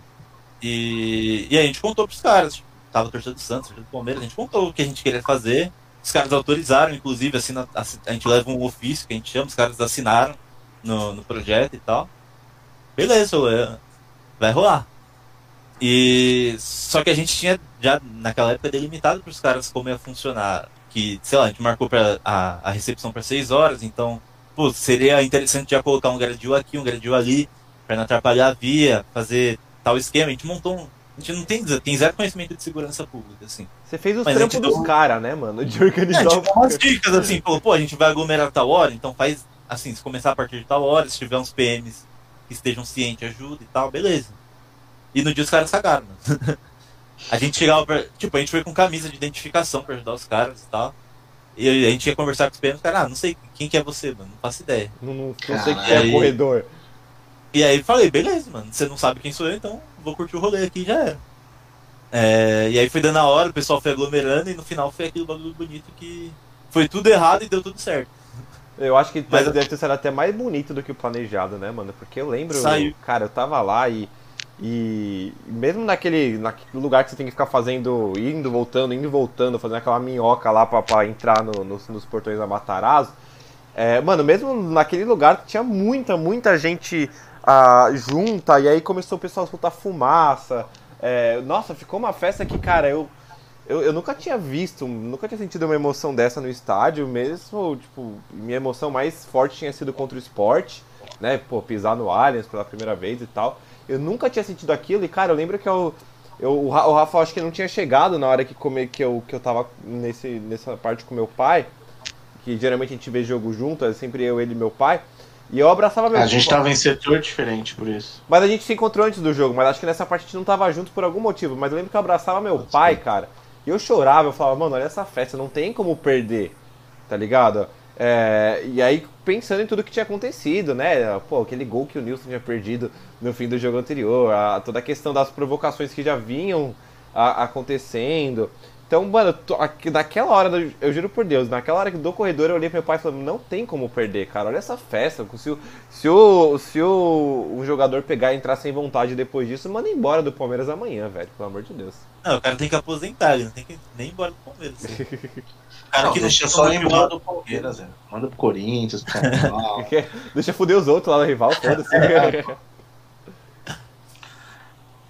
E, e aí a gente contou pros caras, tipo, tava a torcida do Santos, a torcida do Palmeiras, a gente contou o que a gente queria fazer. Os caras autorizaram, inclusive, assina, assi- a gente leva um ofício que a gente chama, os caras assinaram no, no projeto e tal. Beleza, é, vai rolar. E só que a gente tinha já naquela época delimitado para os caras como ia funcionar. Que, sei lá, a gente marcou pra, a, a recepção para 6 horas, então, pô, seria interessante já colocar um gradil aqui, um gradil ali, para não atrapalhar a via, fazer tal esquema. A gente montou um. A gente não tem, tem zero conhecimento de segurança pública, assim. Você fez os Mas a trampos gente dos deu- caras, né, mano? De É, organizar tipo, o... umas dicas assim, falou, pô, a gente vai aglomerar tal hora, então faz assim, se começar a partir de tal hora, se tiver uns PMs que estejam cientes, ajuda e tal, beleza. E no dia os caras cagaram, mano. *laughs* a gente chegava pra, Tipo, a gente foi com camisa de identificação pra ajudar os caras e tal. E a gente ia conversar com os PMs, cara, ah, não sei quem que é você, mano, não faço ideia. Não, não, não sei quem é corredor. E aí falei, beleza, mano, você não sabe quem sou eu, então vou curtir o rolê aqui e já era. É, e aí foi dando a hora, o pessoal foi aglomerando e no final foi aquele bagulho bonito que foi tudo errado e deu tudo certo. Eu acho que Mas- deve ter sido até mais bonito do que o planejado, né, mano? Porque eu lembro, Saiu. cara, eu tava lá e, e mesmo naquele, naquele lugar que você tem que ficar fazendo, indo, voltando, indo e voltando, fazendo aquela minhoca lá pra, pra entrar no- nos, nos portões da Matarazzo, é, mano, mesmo naquele lugar tinha muita, muita gente ah, junta, e aí começou o pessoal a soltar fumaça. É, nossa, ficou uma festa que, cara, eu, eu, eu nunca tinha visto, nunca tinha sentido uma emoção dessa no estádio, mesmo, tipo, minha emoção mais forte tinha sido contra o esporte, né, pô, pisar no Allianz pela primeira vez e tal. Eu nunca tinha sentido aquilo e, cara, eu lembro que eu, eu o Ra- o Rafa acho que não tinha chegado na hora que, come, que, eu, que eu tava nesse, nessa parte com meu pai, que geralmente a gente vê jogo junto, é sempre eu, ele e meu pai, e eu abraçava meu A gente tava em setor diferente por isso. Mas a gente se encontrou antes do jogo, mas acho que nessa parte a gente não tava junto por algum motivo. Mas eu lembro que eu abraçava meu Pode pai, ser. cara. E eu chorava, eu falava, mano, olha essa festa, não tem como perder, tá ligado? É, e aí, pensando em tudo que tinha acontecido, né? Pô, aquele gol que o Nilson tinha perdido no fim do jogo anterior, a- toda a questão das provocações que já vinham a- acontecendo. Então, mano, tô- naquela hora, eu juro por Deus, naquela hora do corredor eu olhei pro meu pai e falei, não tem como perder, cara, olha essa festa. Se o, se o, se o, jogador pegar e entrar sem vontade depois disso, manda embora do Palmeiras amanhã, velho, pelo amor de Deus. Não, o cara tem que aposentar, ele não tem que nem ir embora do Palmeiras. *laughs* O cara Não, que deixa só embora do Palmeiras, velho. Manda pro Corinthians, pro *laughs* São Paulo. *laughs* Deixa fuder os outros lá no rival, foda-se. *laughs*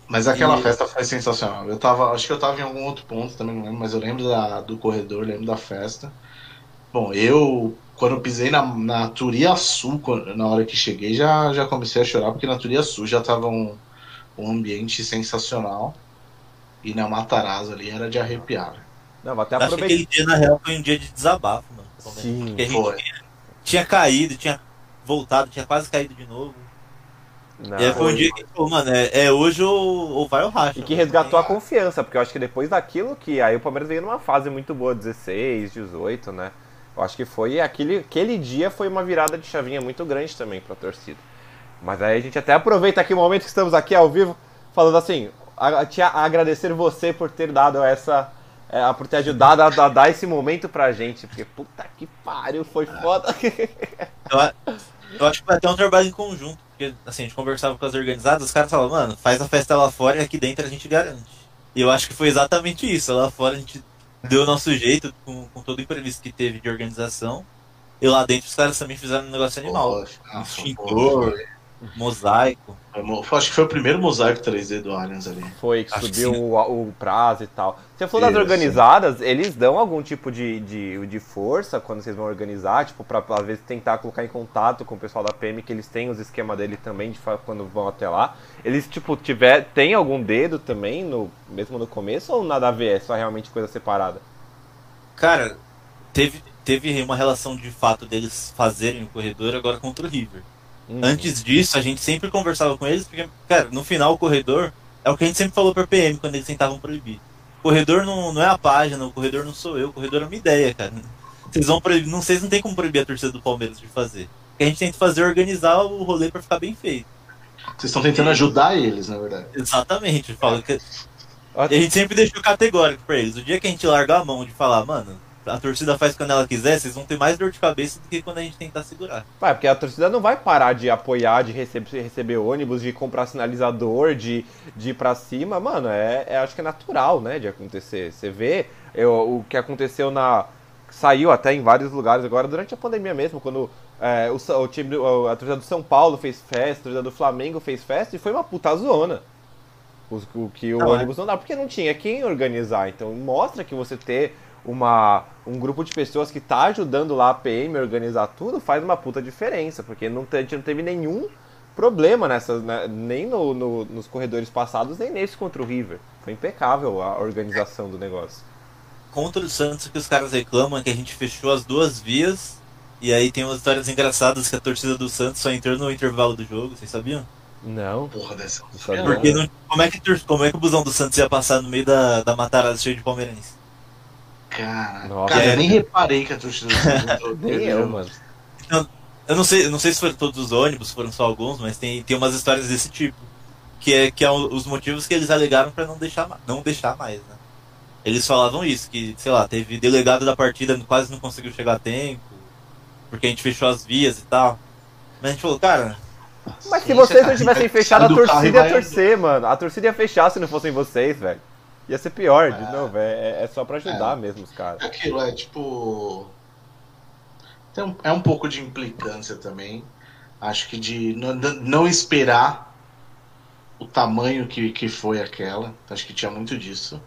Mas aquela E- festa foi sensacional. Eu tava, acho que eu tava em algum outro ponto também, não lembro, mas eu lembro da, do corredor, lembro da festa. Bom, eu, quando eu pisei na, na Turiaçu, na hora que cheguei, já, já comecei a chorar, porque na Turiaçu já tava um, um ambiente sensacional. E na Matarazzo ali era de arrepiar. Não, até Acho que aquele dia, na real, foi um dia de desabafo, mano. Sim, Porque a gente Foi. tinha caído, tinha voltado, tinha quase caído de novo. Não, e aí foi um dia que, pô, mano, é, é hoje ou, ou vai ou racha. E que resgatou a confiança, porque eu acho que depois daquilo que aí o Palmeiras veio numa fase muito boa, 16, 18, né? Eu acho que foi aquele, aquele dia foi uma virada de chavinha muito grande também pra torcida. Mas aí a gente até aproveita aqui o momento que estamos aqui ao vivo, falando assim, a, te a- agradecer você por ter dado essa. É, por ter ajudado a, a dar esse momento pra gente, porque puta que pariu, foi foda. Eu, eu acho que vai ter um trabalho em conjunto. Porque, assim, a gente conversava com as organizadas, os caras falavam, mano, faz a festa lá fora e aqui dentro a gente garante. E eu acho que foi exatamente isso. Lá fora a gente deu o nosso jeito, com, com todo o imprevisto que teve de organização. E lá dentro os caras também fizeram um negócio animal. Pô, ah, foi- Extintor, mosaico. foi- acho que foi o primeiro mosaico 3D do Allianz ali. Foi, que Acho que subiu sim. o, o prazo e tal. Você falou das Isso. organizadas, eles dão algum tipo de, de, de força quando vocês vão organizar, tipo, pra às vezes tentar colocar em contato com o pessoal da PM, que eles têm os esquemas dele também, de quando vão até lá. Eles, tipo, tiver, tem algum dedo também, no, mesmo no começo, ou nada a ver? É só realmente coisa separada? Cara, teve, teve uma relação de fato deles fazerem o corredor agora contra o River. Uhum. Antes disso, a gente sempre conversava com eles, porque, cara, no final o corredor é o que a gente sempre falou pra PM quando eles tentavam proibir. O corredor não, não é a página, o corredor não sou eu, o corredor é uma ideia, cara. Vocês vão proibir, não, vocês não tem como proibir a torcida do Palmeiras de fazer. O que a gente tenta fazer é organizar o rolê pra ficar bem feito. Vocês estão tentando ajudar eles, na verdade. Exatamente. Fala que... E a gente sempre deixou categórico pra eles. O dia que a gente largar a mão de falar, mano, a torcida faz quando ela quiser, vocês vão ter mais dor de cabeça do que quando a gente tentar segurar. Pai, porque a torcida não vai parar de apoiar, de receber, receber ônibus, de comprar sinalizador, de, de ir pra cima. Mano, é, é acho que é natural, né, de acontecer. Você vê eu, o que aconteceu na. Saiu até em vários lugares agora durante a pandemia mesmo, quando é, o, o, time, a torcida do São Paulo fez festa, a torcida do Flamengo fez festa e foi uma puta zona. O, o que o Não, ônibus não dá, porque não tinha quem organizar. Então mostra que você ter uma, um grupo de pessoas que tá ajudando lá a PM a organizar tudo faz uma puta diferença, porque não, te- a gente não teve nenhum problema nessas, né, nem no, no- nos corredores passados, nem nesse contra o River. Foi impecável a organização do negócio. Contra o Santos, o que os caras reclamam é que a gente fechou as duas vias. E aí tem umas histórias engraçadas que a torcida do Santos só entrou no intervalo do jogo, vocês sabiam? Não. Porra dessa. Não sabia. Porque não- como, é que, como é que o busão do Santos ia passar no meio da, da matarada cheio de palmeirense? Cara, Nossa. cara, É. eu nem reparei que a torcida do *laughs* Nem eu, mano. Eu não sei, eu não sei se foram todos os ônibus, foram só alguns, mas tem, tem umas histórias desse tipo. Que é, que é os motivos que eles alegaram pra não deixar, não deixar mais, né? Eles falavam isso, que, sei lá, teve delegado da partida quase não conseguiu chegar a tempo, porque a gente fechou as vias e tal. Mas a gente falou, cara, Mas se vocês você não tá- tivessem fechado, a torcida ia torcer, mano. A torcida ia fechar se não fossem vocês, velho. Ia ser pior, de É. novo. É, é só pra ajudar É. mesmo os caras. É aquilo, é tipo. Um- é um pouco de implicância também. Acho que de não, não esperar o tamanho que, que foi aquela. Acho que tinha muito disso.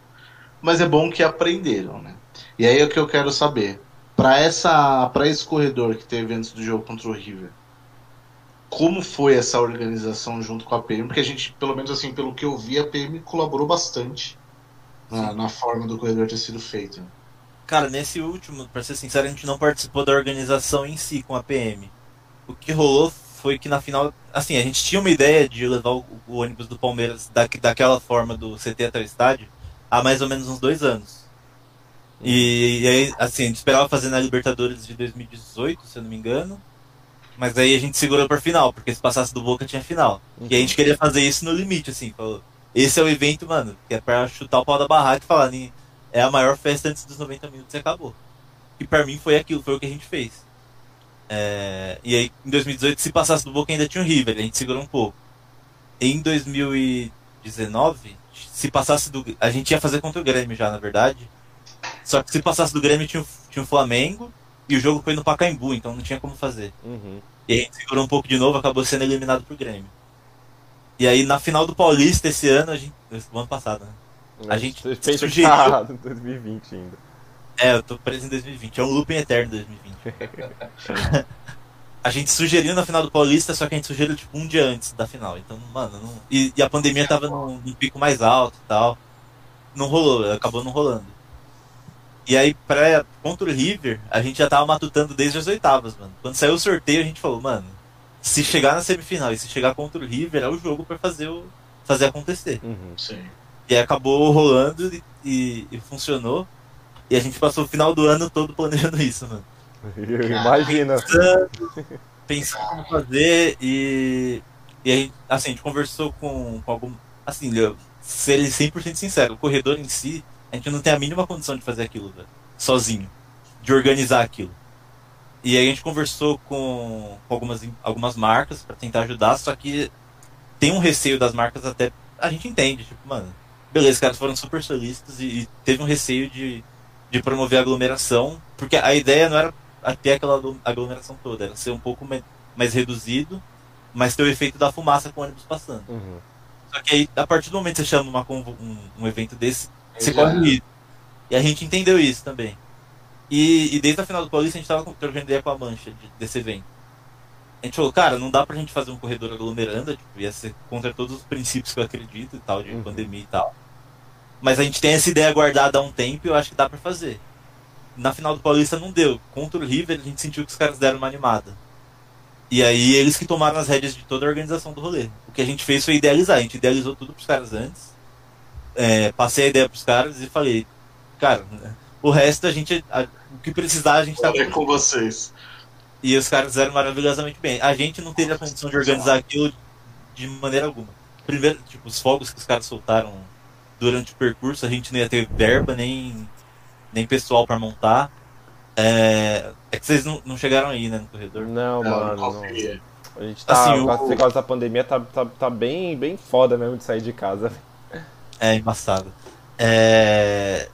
Mas é bom que aprenderam, né? E aí é o que eu quero saber. Pra essa para esse corredor que teve antes do jogo contra o River. Como foi essa organização junto com a PM? Porque a gente, pelo menos assim, pelo que eu vi, a PM colaborou bastante na, na forma do corredor ter sido feito. Cara, nesse último, pra ser sincero, a gente não participou da organização em si com a PM. O que rolou foi que na final, assim, a gente tinha uma ideia de levar o, o ônibus do Palmeiras da, daquela forma do CT até o estádio há mais ou menos uns dois anos. E, e aí, assim, a gente esperava fazer na Libertadores de 2018, se eu não me engano. Mas aí a gente segurou pra final, porque se passasse do Boca tinha final. E a gente queria fazer isso no limite, assim, falou. Esse é o evento, mano, que é pra chutar o pau da barraca e falar, "Ni- é a maior festa antes dos 90 minutos e acabou. E pra mim foi aquilo, foi o que a gente fez. É, e aí, em 2018, se passasse do Boca ainda tinha o River, a gente segurou um pouco. Em 2019, se passasse do. A gente ia fazer contra o Grêmio já, na verdade. Só que se passasse do Grêmio tinha o, tinha o Flamengo e o jogo foi no Pacaembu, então não tinha como fazer. Uhum. E a gente segurou um pouco de novo, acabou sendo eliminado pro Grêmio. E aí na final do Paulista esse ano, a gente. O ano passado, né? A gente pensam que sugeriu- em 2020 ainda. É, eu tô preso em 2020. É um looping eterno 2020. *laughs* a gente sugeriu na final do Paulista, só que a gente sugeriu tipo um dia antes da final. Então, mano, não... e, e a pandemia tava num, num pico mais alto e tal. Não rolou, acabou não rolando. E aí, pra, contra o River, a gente já tava matutando desde as oitavas, mano. Quando saiu o sorteio, a gente falou, mano, se chegar na semifinal e se chegar contra o River, é o jogo pra fazer, o, fazer acontecer. Uhum. Sim. E aí acabou rolando e, e- e funcionou. E a gente passou o final do ano todo planejando *laughs* isso, mano. *laughs* Eu imagino. Pensando como fazer e. E aí, assim, a gente conversou com, com algum. Assim, eu- ser 100% sincero, o corredor em si, a gente não tem a mínima condição de fazer aquilo, velho. Sozinho. De organizar aquilo. E aí a gente conversou com, com algumas, algumas marcas pra tentar ajudar, só que tem um receio das marcas até. A gente entende, tipo, mano. Beleza, os caras foram super solícitos e, e teve um receio de, de promover a aglomeração, porque a ideia não era ter aquela aglo- aglomeração toda, era ser um pouco me- mais reduzido, mas ter o efeito da fumaça com o ônibus passando. Uhum. Só que aí, a partir do momento que você chama uma um, um evento desse, você corre o risco. E a gente entendeu isso também. E, e desde a final do Paulista a gente tava com- trocando ideia com a mancha de- desse evento. A gente falou, cara, não dá pra gente fazer um corredor aglomerando, tipo, ia ser contra todos os princípios que eu acredito e tal, de Uhum. pandemia e tal. Mas a gente tem essa ideia guardada há um tempo e eu acho que dá pra fazer. na final do Paulista não deu. Contra o River, a gente sentiu que os caras deram uma animada. E aí eles que tomaram as rédeas de toda a organização do rolê. O que a gente fez foi idealizar. A gente idealizou tudo pros caras antes. É, passei a ideia pros caras e falei, cara, o resto a gente. A, o que precisar a gente tá Olha com vocês. E os caras fizeram maravilhosamente bem. A gente não teve a condição de organizar aquilo de maneira alguma. Primeiro, tipo, os fogos que os caras soltaram durante o percurso, a gente não ia ter verba nem, nem pessoal para montar. É, é que vocês não, não chegaram aí, né, no corredor? Não, Não, mano. não. A gente tá, Assim, o- esse negócio da pandemia, tá, tá, tá bem, bem foda mesmo de sair de casa. É, embaçado. É,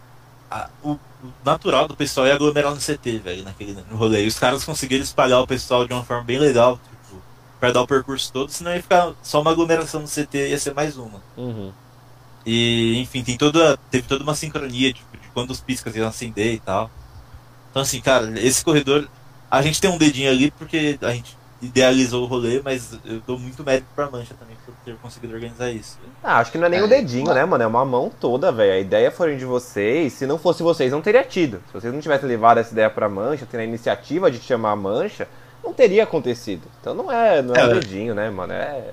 a- o natural do pessoal é aglomerar no CT, velho, naquele no rolê. E os caras conseguiram espalhar o pessoal de uma forma bem legal, tipo, pra dar o percurso todo, senão ia ficar só uma aglomeração no CT, ia ser mais uma. Uhum. E, enfim, tem toda, teve toda uma sincronia tipo, de quando os piscas iam acender e tal. Então, assim, cara, esse corredor, a gente tem um dedinho ali porque a gente idealizou o rolê, mas eu dou muito mérito pra Mancha também por ter conseguido organizar isso. Ah, acho que não é nem o É, dedinho, mas- né, mano? É uma mão toda, velho. A ideia foi de vocês. Se não fosse vocês, não teria tido. Se vocês não tivessem levado essa ideia pra Mancha, tendo a iniciativa de chamar a Mancha, não teria acontecido. Então não é, não é, É, o né? dedinho, né, mano? É,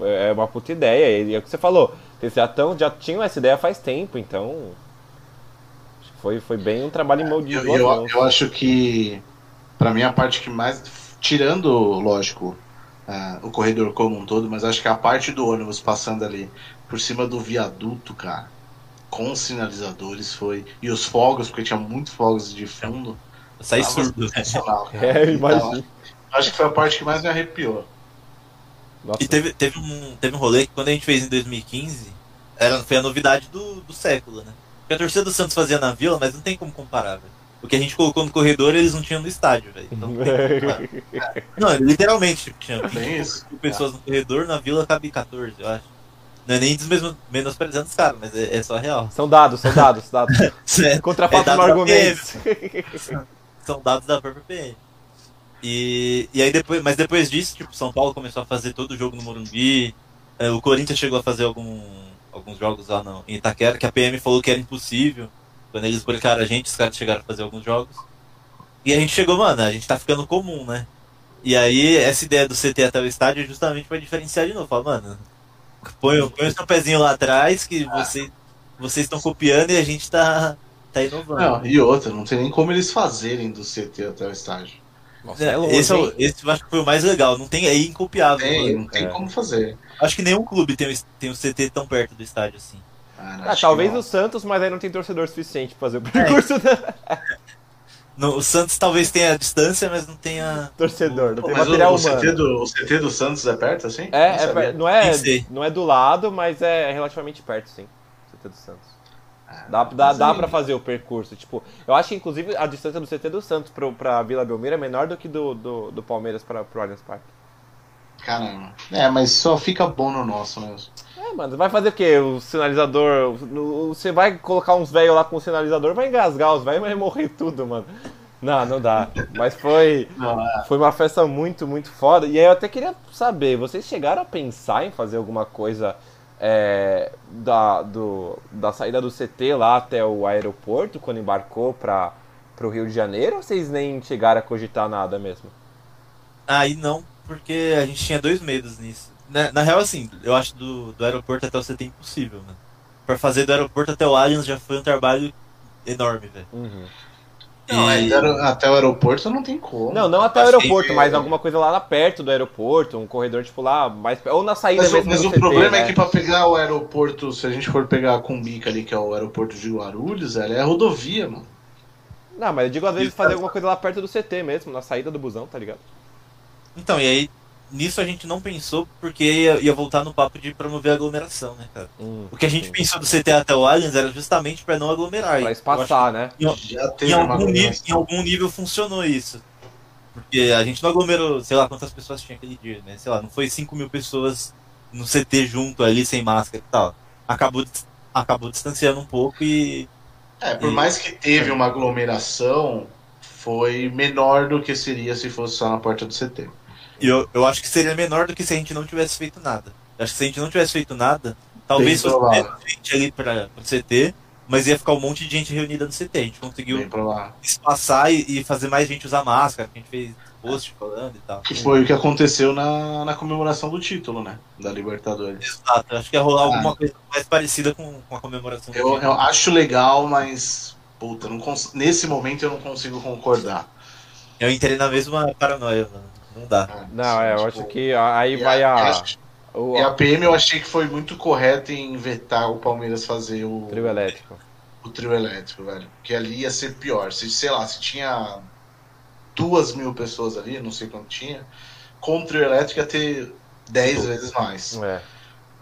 é uma puta ideia. E é o que você falou. Vocês já, tão, já tinham essa ideia faz tempo, então. acho que Foi, foi bem um trabalho em mão de Eu, eu, eu acho que, pra mim, a parte que mais. Tirando, lógico, ah, o corredor como um todo, mas acho que a parte do ônibus passando ali por cima do viaduto, cara, com os sinalizadores foi. E os fogos, porque tinha muito fogos de fundo. Eu saí tava surdo. né? *laughs* É, Então, imagina. acho que foi a parte que mais me arrepiou. Nossa, E teve, teve, um, teve um rolê que quando a gente fez em 2015, era, foi a novidade do, do século, né? Porque a torcida do Santos fazia na vila, mas não tem como comparar, velho. O que a gente colocou no corredor, eles não tinham no estádio, velho. Então *laughs* não comparar. Não, literalmente, tipo, tinha Bem isso. 5 pessoas no corredor, na vila cabe 14, eu acho. Não é nem desmesmo- menosprezando os caras, mas é, é só real. São dados, são dados, dados. *laughs* É, Contra É no da argumentos. *laughs* são dados da própria PM. E, e aí depois, mas depois disso, tipo, São Paulo começou a fazer todo o jogo no Morumbi. é, o Corinthians chegou a fazer algum, alguns jogos lá no, em Itaquera, que a PM falou que era impossível. Quando eles publicaram a gente, os caras chegaram a fazer alguns jogos. E a gente chegou, mano, a gente tá ficando comum, né? E aí, essa ideia do CT até o estádio é justamente pra diferenciar de novo. Fala, mano, põe, põe o seu pezinho lá atrás que você, vocês estão copiando e a gente tá, tá inovando. Não, e outra, não tem nem como eles fazerem do CT até o estádio. Nossa, É, esse, é hein? esse eu acho que foi o mais legal. Não tem, é incopiável. Tem, mano. não tem É. como fazer. Acho que nenhum clube tem, o- tem o CT tão perto do estádio assim. Cara, Ah, acho talvez não. o Santos, mas aí não tem torcedor suficiente pra fazer o percurso do *laughs* No, o Santos talvez tenha a distância, mas não tenha. torcedor, não Pô, tem mas o, material o, CT do, o CT do Santos é perto assim? É, Não é não, é, Nem sei. não é do lado, mas é relativamente perto, sim. CT do Santos. Ah, Dá, dá, dá pra fazer o percurso. Tipo, eu acho que inclusive a distância do CT do Santos pro, pra Vila Belmiro é menor do que do, do, do Palmeiras pra, pro Allianz Parque. Caramba. É, mas só fica bom no nosso mesmo. É, mano, vai fazer o quê? O sinalizador. Você vai colocar uns velhos lá com o sinalizador, vai engasgar os velhos, vai morrer tudo, mano. Não, não dá. Mas foi. Não, é. Foi uma festa muito, muito foda. E aí eu até queria saber, vocês chegaram a pensar em fazer alguma coisa é, da, do, da saída do CT lá até o aeroporto, quando embarcou para o Rio de Janeiro, ou vocês nem chegaram a cogitar nada mesmo? Aí não, porque a gente tinha dois medos nisso. Na, na real, assim, eu acho do, do aeroporto até o CT impossível, né? Pra fazer do aeroporto até o Allianz já foi um trabalho enorme, velho. Uhum. Não, E- é, até o aeroporto não tem como. Não, não até o que aeroporto, mas alguma coisa lá perto do aeroporto, um corredor tipo lá, mais ou na saída Mas, mesmo mas do o CT, problema né? é que pra pegar o aeroporto, se a gente for pegar a Cumbica ali, que é o aeroporto de Guarulhos, ela é rodovia, mano. Não, mas eu digo às vezes fazer alguma coisa lá perto do CT mesmo, na saída do busão, tá ligado? Então, e aí, nisso a gente não pensou porque ia, ia voltar no papo de promover a aglomeração, né, cara? Hum, O que a gente sim. pensou do CT até o Allianz era justamente pra não aglomerar. Pra espaçar, né? Em uma algum, nível, aglomeração. em algum nível funcionou isso. Porque a gente não aglomerou, sei lá quantas pessoas tinha aquele dia, né? Sei lá, não foi 5 mil pessoas no CT junto ali, sem máscara e tal. Acabou, acabou distanciando um pouco e. É, por E- mais que teve uma aglomeração, foi menor do que seria se fosse só na porta do CT. E eu, eu acho que seria menor do que se a gente não tivesse feito nada. Eu acho que se a gente não tivesse feito nada, talvez fosse menos gente ali pra, pro CT mas ia ficar um monte de gente reunida no CT. A gente conseguiu espaçar e, e fazer mais gente usar máscara, que a gente fez post falando e tal. Que foi o que aconteceu na, na comemoração do título, né? Da Libertadores. Exato, acho que ia rolar Ah. alguma coisa mais parecida com, com a comemoração do Eu, título. eu acho legal, mas. Puta, não cons- nesse momento eu não consigo concordar. Eu entrei na mesma paranoia, mano. Não dá. Não, é, eu Tipo, acho que aí vai a- a. O, E a PM eu achei que foi muito correta em vetar o Palmeiras fazer o, trio elétrico. o trio elétrico, velho. Porque ali ia ser pior. Se, sei lá, se tinha duas mil pessoas ali, não sei quanto tinha, com o trio elétrico ia ter dez vezes mais. É.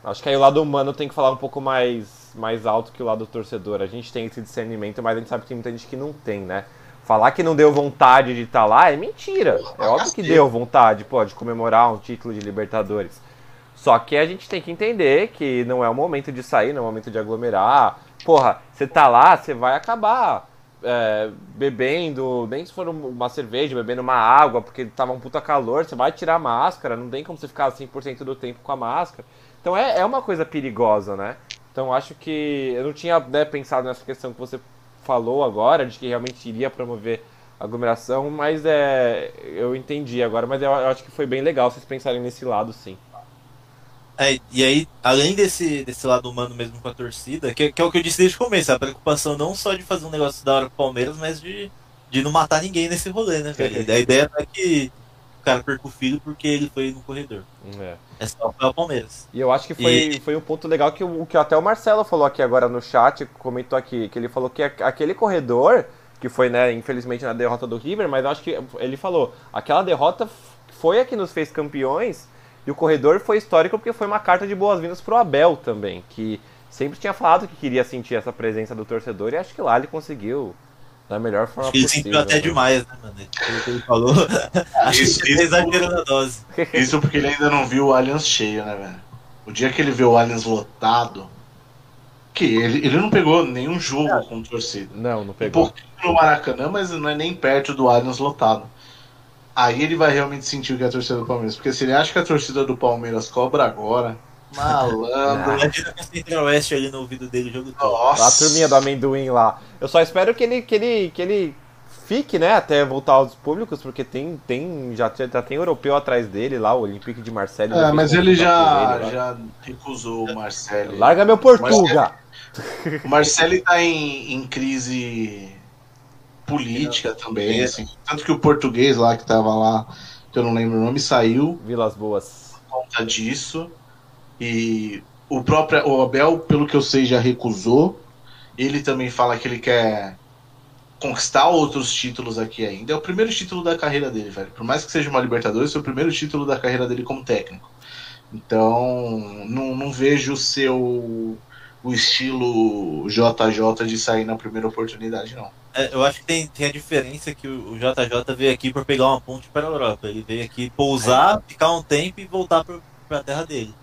Acho que aí o lado humano tem que falar um pouco mais, mais alto que o lado torcedor. A gente tem esse discernimento, mas a gente sabe que tem muita gente que não tem, né? Falar que não deu vontade de estar lá é mentira. Porra, É óbvio que deu vontade, pô, de comemorar um título de Libertadores. Só que a gente tem que entender que não é o momento de sair, não é o momento de aglomerar. Porra, você tá lá, você vai acabar é, bebendo, nem se for um- uma cerveja, bebendo uma água, porque tava um puta calor, você vai tirar a máscara, não tem como você ficar 100% do tempo com a máscara. Então é, é uma coisa perigosa, né? Então acho que eu não tinha né, pensado nessa questão que você falou agora, de que realmente iria promover aglomeração, mas é, eu entendi agora, mas eu, acho que foi bem legal vocês pensarem nesse lado, sim. É, e aí, além desse, desse lado humano mesmo com a torcida, que, que é o que eu disse desde o começo, a preocupação não só de fazer um negócio da hora pro Palmeiras, mas de, de não matar ninguém nesse rolê, né, *laughs* velho? A ideia é que o cara perca o filho porque ele foi no corredor. É. É só para o Palmeiras. E eu acho que foi, foi um ponto legal que, que até o Marcelo falou aqui agora no chat, comentou aqui, que ele falou que aquele corredor, que foi, né, infelizmente na derrota do River, mas eu acho que ele falou, aquela derrota foi a que nos fez campeões, e o corredor foi histórico porque foi uma carta de boas-vindas pro Abel também, que sempre tinha falado que queria sentir essa presença do torcedor, e acho que lá ele conseguiu da melhor forma Acho que ele possível. sentiu até né? demais, né, mano? Pelo que ele falou. *laughs* Acho Isso- que ele tá isso- exagerando a dose. Isso porque ele ainda não viu o Allianz cheio, né, velho? O dia que ele vê o Allianz lotado. Que ele, ele não pegou nenhum jogo com torcida. Não, não Um pegou. pouquinho no Maracanã, mas não é nem perto do Allianz lotado. Aí ele vai realmente sentir o que é a torcida do Palmeiras. Porque se ele acha que a torcida do Palmeiras cobra agora, malandro. Imagina com o Centro-Oeste ali no ouvido dele o jogo todo. Nossa. A turminha do amendoim lá. Eu só espero que ele, que ele, que ele fique, né, até voltar aos públicos, porque tem, tem já, já tem europeu atrás dele lá, o Olympique de Marseille. É, mas ele já, Ele já recusou o Marcelo. Larga meu Portuga! *laughs* O Marcelo tá em, em crise política também, assim. Tanto que o português lá que tava lá, que eu não lembro o nome, saiu Vilas Boas. por conta disso. E o próprio o Abel, pelo que eu sei, já recusou. Ele também fala que ele quer conquistar outros títulos aqui ainda. É o primeiro título da carreira dele, velho. Por mais que seja uma Libertadores, é o primeiro título da carreira dele como técnico. Então, não, não vejo o seu o estilo JJ de sair na primeira oportunidade, não. É, eu acho que tem, tem a diferença que o, o JJ veio aqui para pegar uma ponte para a Europa. Ele veio aqui pousar, ficar um tempo e voltar para a terra dele.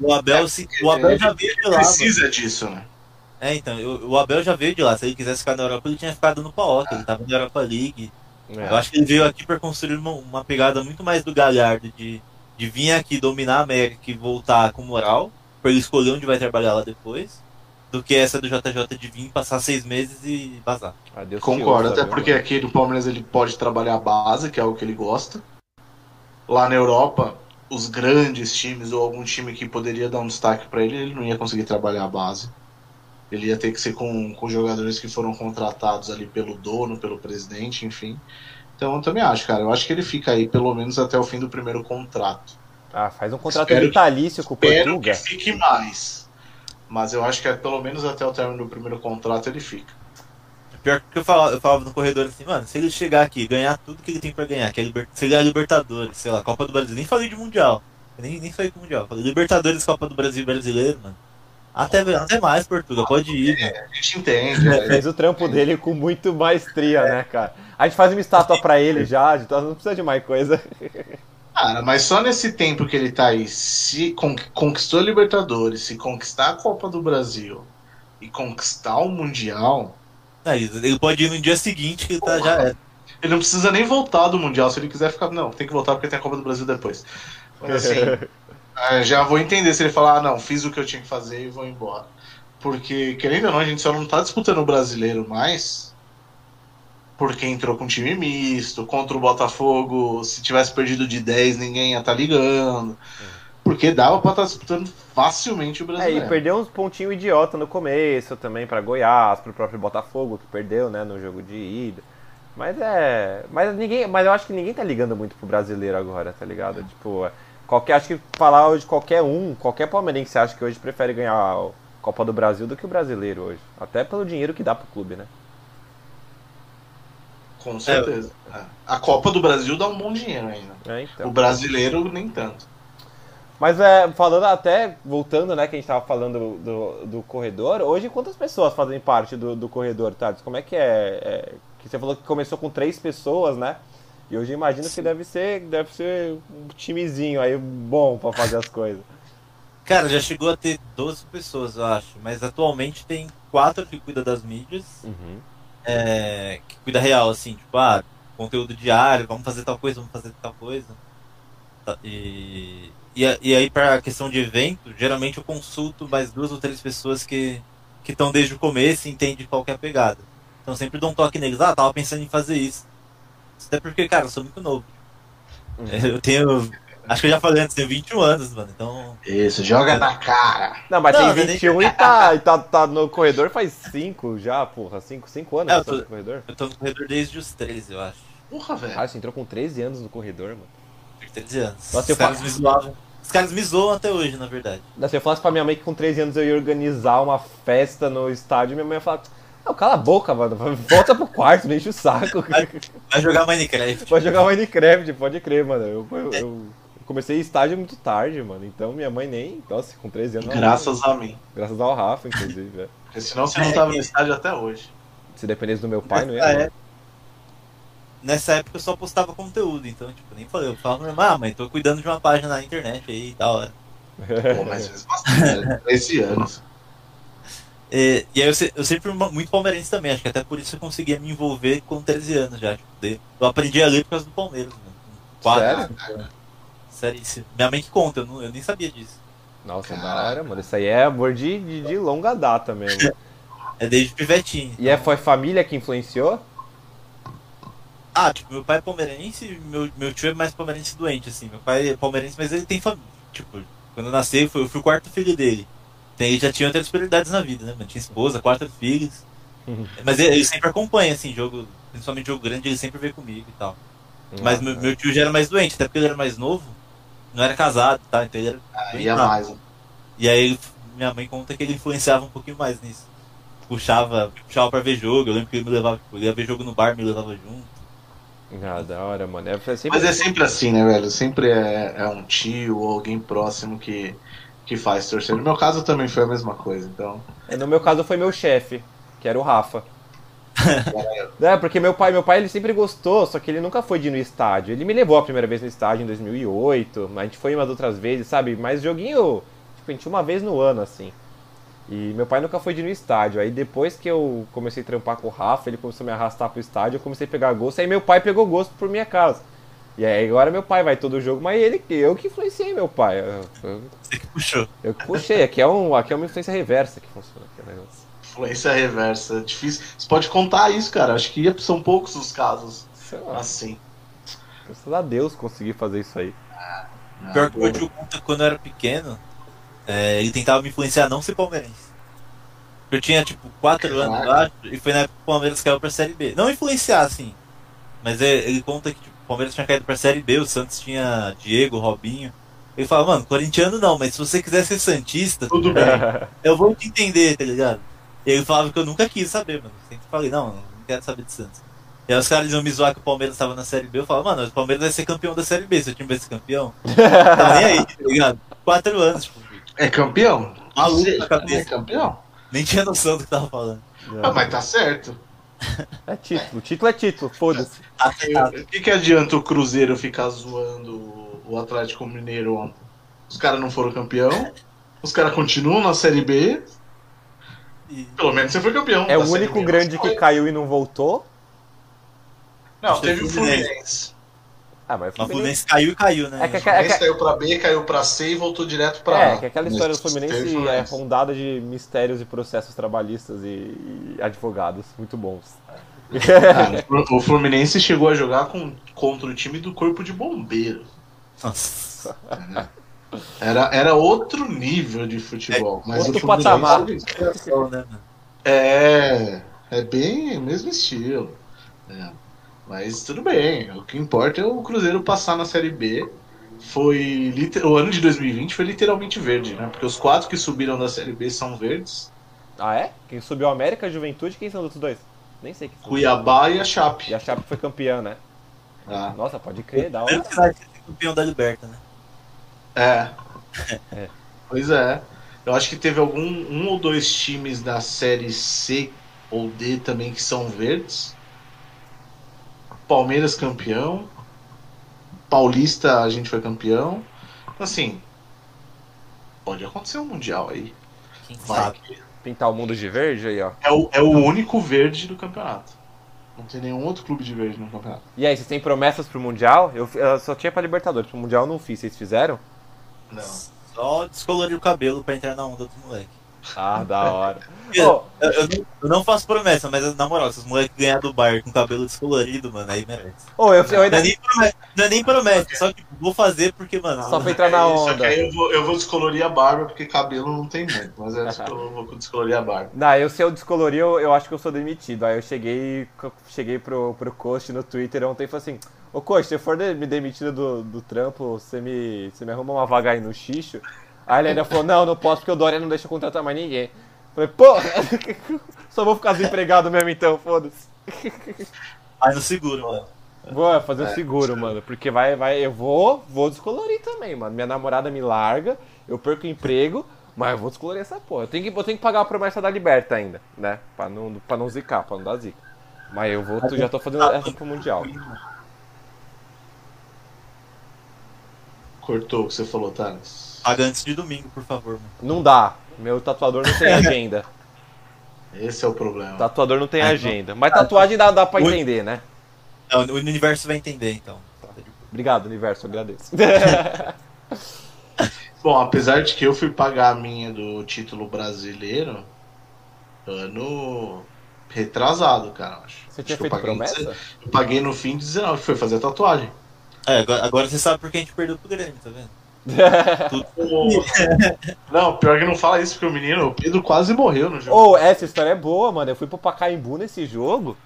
O Abel, se, o Abel já veio de lá. mano. Precisa disso, né? É, então, o, o Abel já veio de lá. Se ele quisesse ficar na Europa, ele tinha ficado no PAOK, ele tava na Europa League. É. Eu acho que ele veio aqui para construir uma, uma pegada muito mais do Galhardo, de, de vir aqui dominar a América e voltar com moral, para ele escolher onde vai trabalhar lá depois, do que essa do JJ de vir, passar seis meses e vazar. Adeus, Concordo, que ouça, até porque mano? aqui no Palmeiras ele pode trabalhar a base, que é o que ele gosta. Lá na Europa, os grandes times ou algum time que poderia dar um destaque para ele, ele não ia conseguir trabalhar a base. Ele ia ter que ser com, com jogadores que foram contratados ali pelo dono, pelo presidente, enfim. Então eu também acho, cara. Eu acho que ele fica aí pelo menos até o fim do primeiro contrato. Ah, faz um contrato Espero vitalício com o Espero Portuga. que fique mais. Mas eu acho que é pelo menos até o término do primeiro contrato ele fica. Pior que eu falava, eu falava no corredor assim, mano, se ele chegar aqui e ganhar tudo que ele tem pra ganhar, que é liber... se ele é Libertadores, sei lá, Copa do Brasil, nem falei de Mundial. Nem, nem falei de Mundial, falei Libertadores, Copa do Brasil brasileiro, mano. Até, até mais, Portugal, pode ir, mano. A gente entende. né? *laughs* Fez o trampo dele com muito maestria, né, cara? A gente faz uma estátua pra ele já, então não precisa de mais coisa. *laughs* Cara, mas só nesse tempo que ele tá aí, se con- conquistou a Libertadores, se conquistar a Copa do Brasil e conquistar o Mundial, É, ele pode ir no dia seguinte que tá, já é. ele não precisa nem voltar do Mundial. Se ele quiser ficar. Não, tem que voltar porque tem a Copa do Brasil depois. Mas assim, é, *laughs* já vou entender se ele falar, ah, não, fiz o que eu tinha que fazer e vou embora. Porque, querendo ou não, a gente só não tá disputando o brasileiro mais. Porque entrou com time misto, contra o Botafogo, se tivesse perdido de 10, ninguém ia estar ligando. Porque dava pra estar disputando facilmente o É, brasileiro. e perdeu uns pontinhos idiota no começo também pra Goiás, pro próprio Botafogo, que perdeu, né, no jogo de ida. Mas é. Mas ninguém. Mas eu acho que ninguém tá ligando muito pro brasileiro agora, tá ligado? Tipo, é, qualquer. Acho que falar hoje qualquer um, qualquer palmeirense acha que hoje prefere ganhar a Copa do Brasil do que o brasileiro hoje. Até pelo dinheiro que dá pro clube, né? Com certeza. É. A Copa do Brasil dá um bom dinheiro ainda. É, então. O brasileiro, nem tanto. Mas é, falando até, voltando, né, que a gente tava falando do, do corredor, hoje quantas pessoas fazem parte do, do corredor, Thales? Como é que é, é? Que você falou que começou com três pessoas, né? E hoje imagino que deve ser, deve ser um timezinho aí bom pra fazer as coisas. Cara, já chegou a ter 12 pessoas, eu acho. Mas atualmente tem quatro que cuida das mídias, Uhum. é, que cuida real, assim, tipo, ah, conteúdo diário, vamos fazer tal coisa, vamos fazer tal coisa. Tá, E, e, a- e aí, pra questão de evento, geralmente eu consulto mais duas ou três pessoas que que estão desde o começo e entendem qual que é a pegada. Então sempre dou um toque neles, ah, tava pensando em fazer isso. Até porque, cara, eu sou muito novo. Uhum. Eu tenho. Acho que eu já falei antes, tenho 21 anos, mano. Então. Isso, joga na cara. Não, mas Não, tem nem- 21 e *laughs* tá, e tá, tá no corredor faz 5 já, porra. 5 cinco anos É, que eu você tô- no corredor. Eu tô no corredor desde os 13, eu acho. Porra, velho. Ah, você entrou com 13 anos no corredor, mano. Tenho 13 anos. Nossa, eu Os caras fa- me zoavam. Os caras me zoam até hoje, na verdade. Não, Se eu falasse pra minha mãe que com 13 anos eu ia organizar uma festa no estádio, minha mãe ia falar: Não, cala a boca, mano. *laughs* Volta pro quarto, não enche o saco. Vai jogar Minecraft. Pode jogar Minecraft, pode crer, mano. Eu, eu- eu comecei estágio muito tarde, mano. Então minha mãe nem. Nossa, com 13 anos. Graças a mim. Graças ao Rafa, inclusive. é. Senão você não tava no estádio até hoje. Se dependesse do meu pai, não ia. Ah, *laughs* não. é. Nessa época eu só postava conteúdo, então, tipo, nem falei. Eu falava ah, mãe, tô cuidando de uma página na internet aí e tal. Pô, mas fez bastante, né? *laughs* 13 anos. E, e aí eu, eu sempre fui muito palmeirense também, acho que até por isso eu conseguia me envolver com 13 anos já. Tipo, de- eu aprendi a ler por causa do Palmeiras, mano. Com quatro, Sério? Seríssimo. Minha mãe que conta, eu, não- eu nem sabia disso. Nossa, da hora, mano. Isso aí é amor de, de, de longa data mesmo. *laughs* É desde pivetinho. E é, foi a família que influenciou? Ah, tipo, meu pai é palmeirense, meu, meu tio é mais palmeirense doente, assim. Meu pai é palmeirense, mas ele tem família. Tipo, quando eu nasci, eu fui, eu fui o quarto filho dele. Então ele já tinha outras prioridades na vida, né? mano? Tinha esposa, quatro filhos. *laughs* Mas ele, ele sempre acompanha, assim, jogo, principalmente jogo grande, ele sempre vê comigo e tal. Mas Ah, meu, meu tio já era mais doente, até porque ele era mais novo, não era casado, tá? Então ele era. Aí é mais. E aí minha mãe conta que ele influenciava um pouquinho mais nisso. Puxava, puxava pra ver jogo, eu lembro que ele me levava, tipo, ele ia ver jogo no bar, me levava junto. Ah, da hora, mano. É sempre... Mas é sempre assim, né, velho? Sempre é, é um tio ou alguém próximo que, que faz torcer. No meu caso também foi a mesma coisa, então. É, No meu caso foi meu chefe, que era o Rafa. *laughs* é, porque meu pai, meu pai ele sempre gostou, só que ele nunca foi de ir no estádio. Ele me levou a primeira vez no estádio em 2008, a gente foi umas outras vezes, sabe? Mas joguinho, tipo, a gente uma vez no ano, assim. E meu pai nunca foi de ir no estádio. Aí depois que eu comecei a trampar com o Rafa, ele começou a me arrastar pro estádio, eu comecei a pegar gosto, aí meu pai pegou gosto por minha causa. E aí agora meu pai vai todo jogo, mas ele, eu que influenciei meu pai. Eu, eu, Você que puxou. eu que puxei, aqui é, um, aqui é uma influência reversa que funciona aqui negócio. Influência reversa. Difícil. Você pode contar isso, cara. Acho que são poucos os casos Sei lá, assim. graças a Deus consegui fazer isso aí. Pior que o meu tio conta quando eu era pequeno, é, ele tentava me influenciar a não ser palmeirense. Eu tinha tipo 4 anos, eu acho, e foi na época que o Palmeiras caiu pra Série B. Não influenciar, assim. Mas é, ele conta que tipo, o Palmeiras tinha caído pra Série B, o Santos tinha Diego, Robinho. Ele fala, mano, corintiano não, mas se você quiser ser Santista, Tudo bem. *laughs* eu vou te entender, tá ligado? E ele falava que eu nunca quis saber, mano. Sempre falei, não, não quero saber de Santos. E aí os caras iam me zoar que o Palmeiras tava na Série B. Eu falava, mano, o Palmeiras vai ser campeão da Série B. Seu time vai ser campeão. *laughs* Tá nem aí, tá ligado? Quatro anos, tipo, É campeão? Maluco Você. É campeão? nem tinha noção do que tava falando. Ah, mas tá certo. *laughs* É título, título é título, foda-se. O que, que adianta o Cruzeiro ficar zoando o Atlético Mineiro ontem? Os caras não foram campeão, *laughs* os caras continuam na Série B, E pelo menos você foi campeão. É o único grande que caiu e não voltou. Não, teve o Fluminense. Ah, mas o Fluminense. Fluminense caiu e caiu, né? É que- O Fluminense caiu pra B, caiu pra C e voltou direto pra É, A. que aquela história do Fluminense é rondada de mistérios e processos trabalhistas e, e advogados muito bons. Cara, o Fluminense chegou a jogar com, contra o time do Corpo de Bombeiro. Nossa. Era, era outro nível de futebol. mas outro o Fluminense patamar. né, mano? É, é bem o mesmo estilo. É. Mas tudo bem. O que importa é o Cruzeiro passar na Série B. Foi liter- o ano de 2020 foi literalmente verde, né? Porque os quatro que subiram da Série B são verdes: Ah, é? Quem subiu a América, a Juventude, quem são os outros dois? Nem sei quem são. Cuiabá e a Chape. E a Chape foi campeã, né? Ah, Nossa, pode crer, da hora. Vai ser campeão da Liberta, né? é. *laughs* É. Pois é. Eu acho que teve algum um ou dois times da Série C ou D também que são verdes. Palmeiras campeão. Paulista a gente foi campeão. Assim, pode acontecer um mundial aí. Quem Vai sabe? Pintar o mundo de verde aí, ó. É o, é o único verde do campeonato. Não tem nenhum outro clube de verde no campeonato. E aí, vocês têm promessas pro Mundial? Eu, eu só tinha pra Libertadores, pro Mundial eu não fiz. Vocês fizeram? Não. Só descolorir o cabelo pra entrar na onda dos moleques. Ah, da hora. Eu, Ô, eu, eu não, eu não faço promessa, mas na moral, se os moleques ganhar do Bayern com cabelo descolorido, mano, aí merece. ô, eu, eu Não ainda. é nem promessa, não é nem promessa só que vou fazer porque, mano. Só pra entrar na isso, só que onda. aí eu vou, eu vou descolorir a barba, porque cabelo não tem muito. Mas é descolor, eu vou descolorir a barba. Não, eu se eu descolorir, eu, eu acho que eu sou demitido. Aí eu cheguei, cheguei pro, pro coach no Twitter ontem e falei assim, ô coach, se eu for de- me demitido do, do trampo, você me, você me arruma uma vaga aí no xixo? Aí ele ainda falou, não, não posso porque o Dória não deixa eu contratar mais ninguém. Falei, pô, *laughs* só vou ficar desempregado mesmo então, foda-se. Aí no seguro, mano. Vou fazer o seguro, mano, porque vai, vai, eu vou, vou descolorir também, mano. Minha namorada me larga, eu perco o emprego, mas eu vou descolorir essa porra. Eu tenho que, eu tenho que pagar a promessa da Liberta ainda, né? Pra não, pra não zicar, pra não dar zica. Mas eu vou, já tô fazendo essa pro Mundial. Cortou o que você falou, Thales. Paga antes de domingo, por favor, mano. Não dá, meu tatuador não tem *laughs* agenda. Esse é o problema. Tatuador não tem Ah, agenda. Mas tatuagem dá, dá pra Ui. entender, né? Não, o universo vai entender, então. Obrigado, universo, eu agradeço. *laughs* Bom, apesar de que eu fui pagar a minha do título brasileiro ano retrasado, cara. Acho. Você Acho tinha eu feito em promessa? Eu paguei no fim de 19, foi fazer tatuagem. É, agora, agora você sabe por que a gente perdeu pro Grêmio, tá vendo? Tudo Não, pior que não fala isso, porque o menino, o Pedro quase morreu no jogo. Ô, essa história é boa, mano. Eu fui pro Pacaembu nesse jogo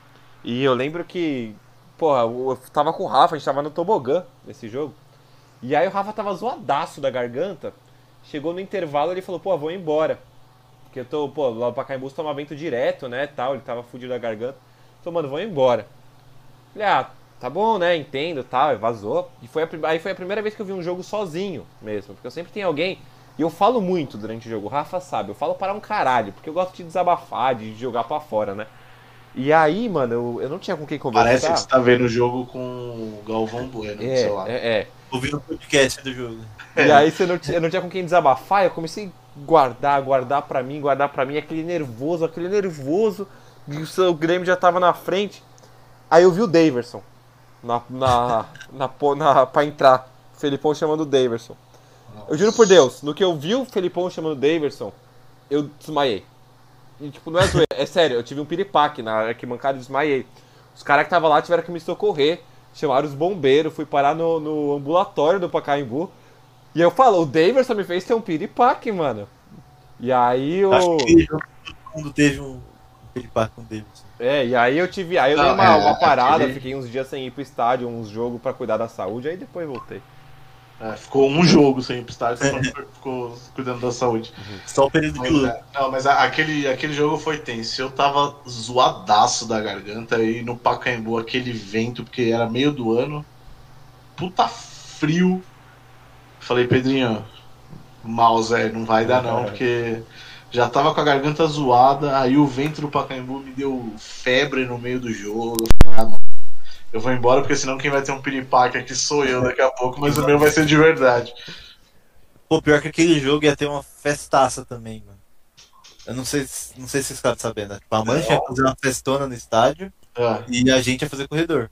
e eu lembro que, porra, eu tava com o Rafa, a gente tava no tobogã nesse jogo. E aí o Rafa tava zoadaço da garganta. Chegou no intervalo ele falou, pô, vou embora. Porque eu tô, pô, lá no Pacaembu toma vento direto, né, tal. Ele tava fudido da garganta. Falei, mano, vou embora. Falei, ah, tá bom, né, entendo, tal. E vazou. E foi a, aí foi a primeira vez que eu vi um jogo sozinho mesmo. Porque eu sempre tenho alguém e eu falo muito durante o jogo, o Rafa sabe, eu falo para um caralho, porque eu gosto de desabafar, de jogar pra fora, né? E aí, mano, eu, eu não tinha com quem Parece conversar. que você tá vendo o jogo com o Galvão Bueno no É, celular. é, é. ouvindo o podcast do jogo. E aí você não, tinha- eu não tinha com quem desabafar, eu comecei a guardar, guardar pra mim, guardar pra mim, aquele nervoso, aquele nervoso, e o seu Grêmio já tava na frente. Aí eu vi o Daverson na, na, na, na, pra entrar. Felipão chamando o Daverson. Eu juro por Deus, no que eu vi o Felipão chamando o Daverson, eu desmaiei. E, tipo, não é zoeira, é sério, eu tive um piripaque na arquibancada e desmaiei. Os caras que estavam lá tiveram que me socorrer, chamaram os bombeiros, fui parar no, no ambulatório do Pacaembu. E eu falo, o Daverson me fez ter um piripaque, mano. E aí o. Acho que todo mundo teve um piripaque com o Davidson. É, e aí eu tive. Aí eu dei uma, é, uma parada, aquele- fiquei uns dias sem ir pro estádio, uns jogos pra cuidar da saúde, aí depois voltei. É, ficou um jogo sem ir pro estádio, você ficou- cuidando da saúde. Só o período de luto. é, não, mas a- aquele, aquele jogo foi tenso. Eu tava zoadaço da garganta e no Pacaembu aquele vento, porque era meio do ano. Puta frio. Falei, Pedrinho, mal, Zé, não vai dar não, porque já tava com a garganta zoada, aí o vento do Pacaembu me deu febre no meio do jogo. Eu ah, vou embora porque senão quem vai ter um piripaque aqui sou eu daqui a pouco, mas o meu vai ser de verdade. Pô, pior que aquele jogo ia ter uma festaça também, mano. Eu não sei, se- não sei se vocês ficaram sabendo. né? Tipo, a Mancha ia fazer uma festona no estádio Ah, e a gente ia fazer corredor.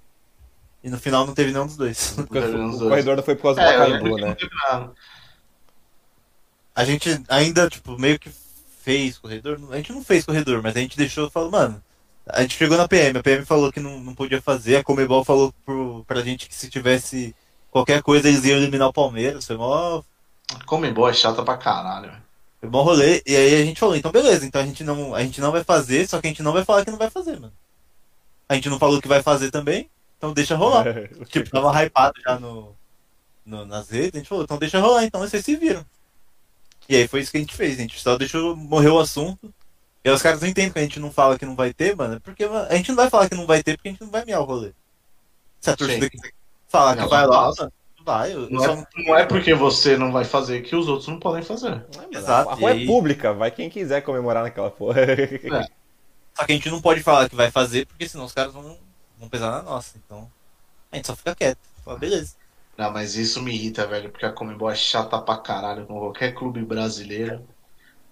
E no final não teve nenhum dos dois. Porque Teve o uns dois. corredor não foi por causa do É, eu Pacaembu, né? não. A gente ainda, tipo, meio que fez corredor. A gente não fez corredor, mas a gente deixou, falou, mano. A gente chegou na PM, a PM falou que não, não podia fazer, a Comebol falou pro, pra gente que se tivesse qualquer coisa eles iam eliminar o Palmeiras. Foi mó, Comembol é chata pra caralho. velho. foi mó rolê. E aí a gente falou, então beleza, então a gente, não, a gente não vai fazer, só que a gente não vai falar que não vai fazer, mano. A gente não falou que vai fazer também, então deixa rolar. *laughs* Tipo, tava hypado já no, no- nas redes, a gente falou, então deixa rolar, então vocês se viram. E aí foi isso que a gente fez, a gente só deixou morrer o assunto. E aí os caras não entendem que a gente não fala que não vai ter, mano, porque mano, a gente não vai falar que não vai ter porque a gente não vai miar o rolê. Se a torcida quiser falar que Não, vai lá, mano, vai. Não só é, não é porque você não vai fazer que os outros não podem fazer. É, Exato, A rua aí- é pública, vai quem quiser comemorar naquela porra. Só que a gente não pode falar que vai fazer, porque senão os caras vão, vão pesar na nossa. Então, a gente só fica quieto. Fala, beleza. Não, mas isso me irrita, velho, porque a Comembol é chata pra caralho com qualquer clube brasileiro.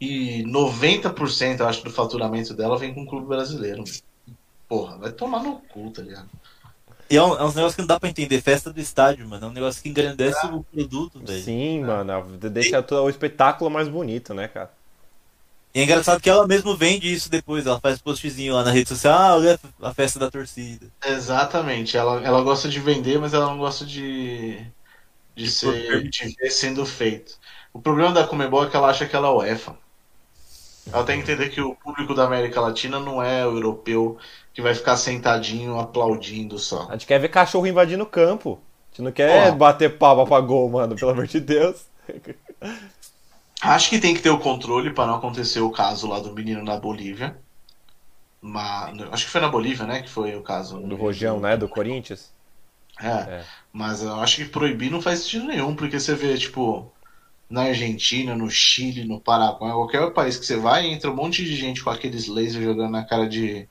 E 90%, eu acho, do faturamento dela vem com o clube brasileiro. Porra, vai tomar no cu, tá ligado? E é, um, é uns negócios que não dá pra entender. Festa do estádio, mano. É um negócio que engrandece o produto, velho. Sim, mano, deixa todo o espetáculo mais bonito, né, cara? E é engraçado que ela mesmo vende isso depois. Ela faz postzinho lá na rede social. Ah, olha a festa da torcida. Exatamente. Ela, ela gosta de vender, mas ela não gosta de, de, ser, de ver sendo feito. O problema da Comebol é que ela acha que ela é UEFA. Ela tem que entender que o público da América Latina não é o europeu que vai ficar sentadinho aplaudindo só. A gente quer ver cachorro invadindo o campo. A gente não quer Porra. bater palma pra gol, mano, pelo amor de Deus. *laughs* Acho que tem que ter o controle para não acontecer o caso lá do menino na Bolívia. Mas, acho que foi na Bolívia, né? Que foi o caso. Do Rojão, né, do Corinthians. É, É. mas eu acho que proibir não faz sentido nenhum, porque você vê, tipo, na Argentina, no Chile, no Paraguai, qualquer país que você vai, entra um monte de gente com aqueles lasers jogando na cara de,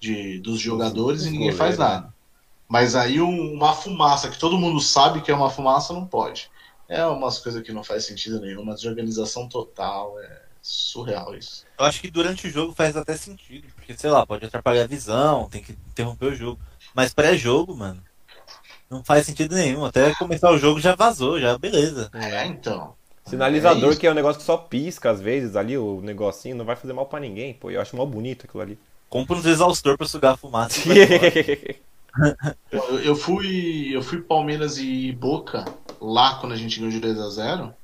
de dos jogadores dos e ninguém faz nada. Mas aí um- uma fumaça, que todo mundo sabe que é uma fumaça, não pode. É umas coisas que não faz sentido nenhum, mas de organização total, é surreal isso. Eu acho que durante o jogo faz até sentido. Porque, sei lá, pode atrapalhar a visão, tem que interromper o jogo. Mas pré-jogo, mano, não faz sentido nenhum. Até começar o jogo já vazou, já beleza. É, então. Sinalizador É que é um negócio que só pisca às vezes ali, o negocinho, não vai fazer mal pra ninguém, pô. Eu acho mal bonito aquilo ali. Compra uns exaustor pra sugar a fumaça. *laughs* Eu, eu fui eu fui Palmeiras e Boca lá quando a gente ganhou de 2 a 0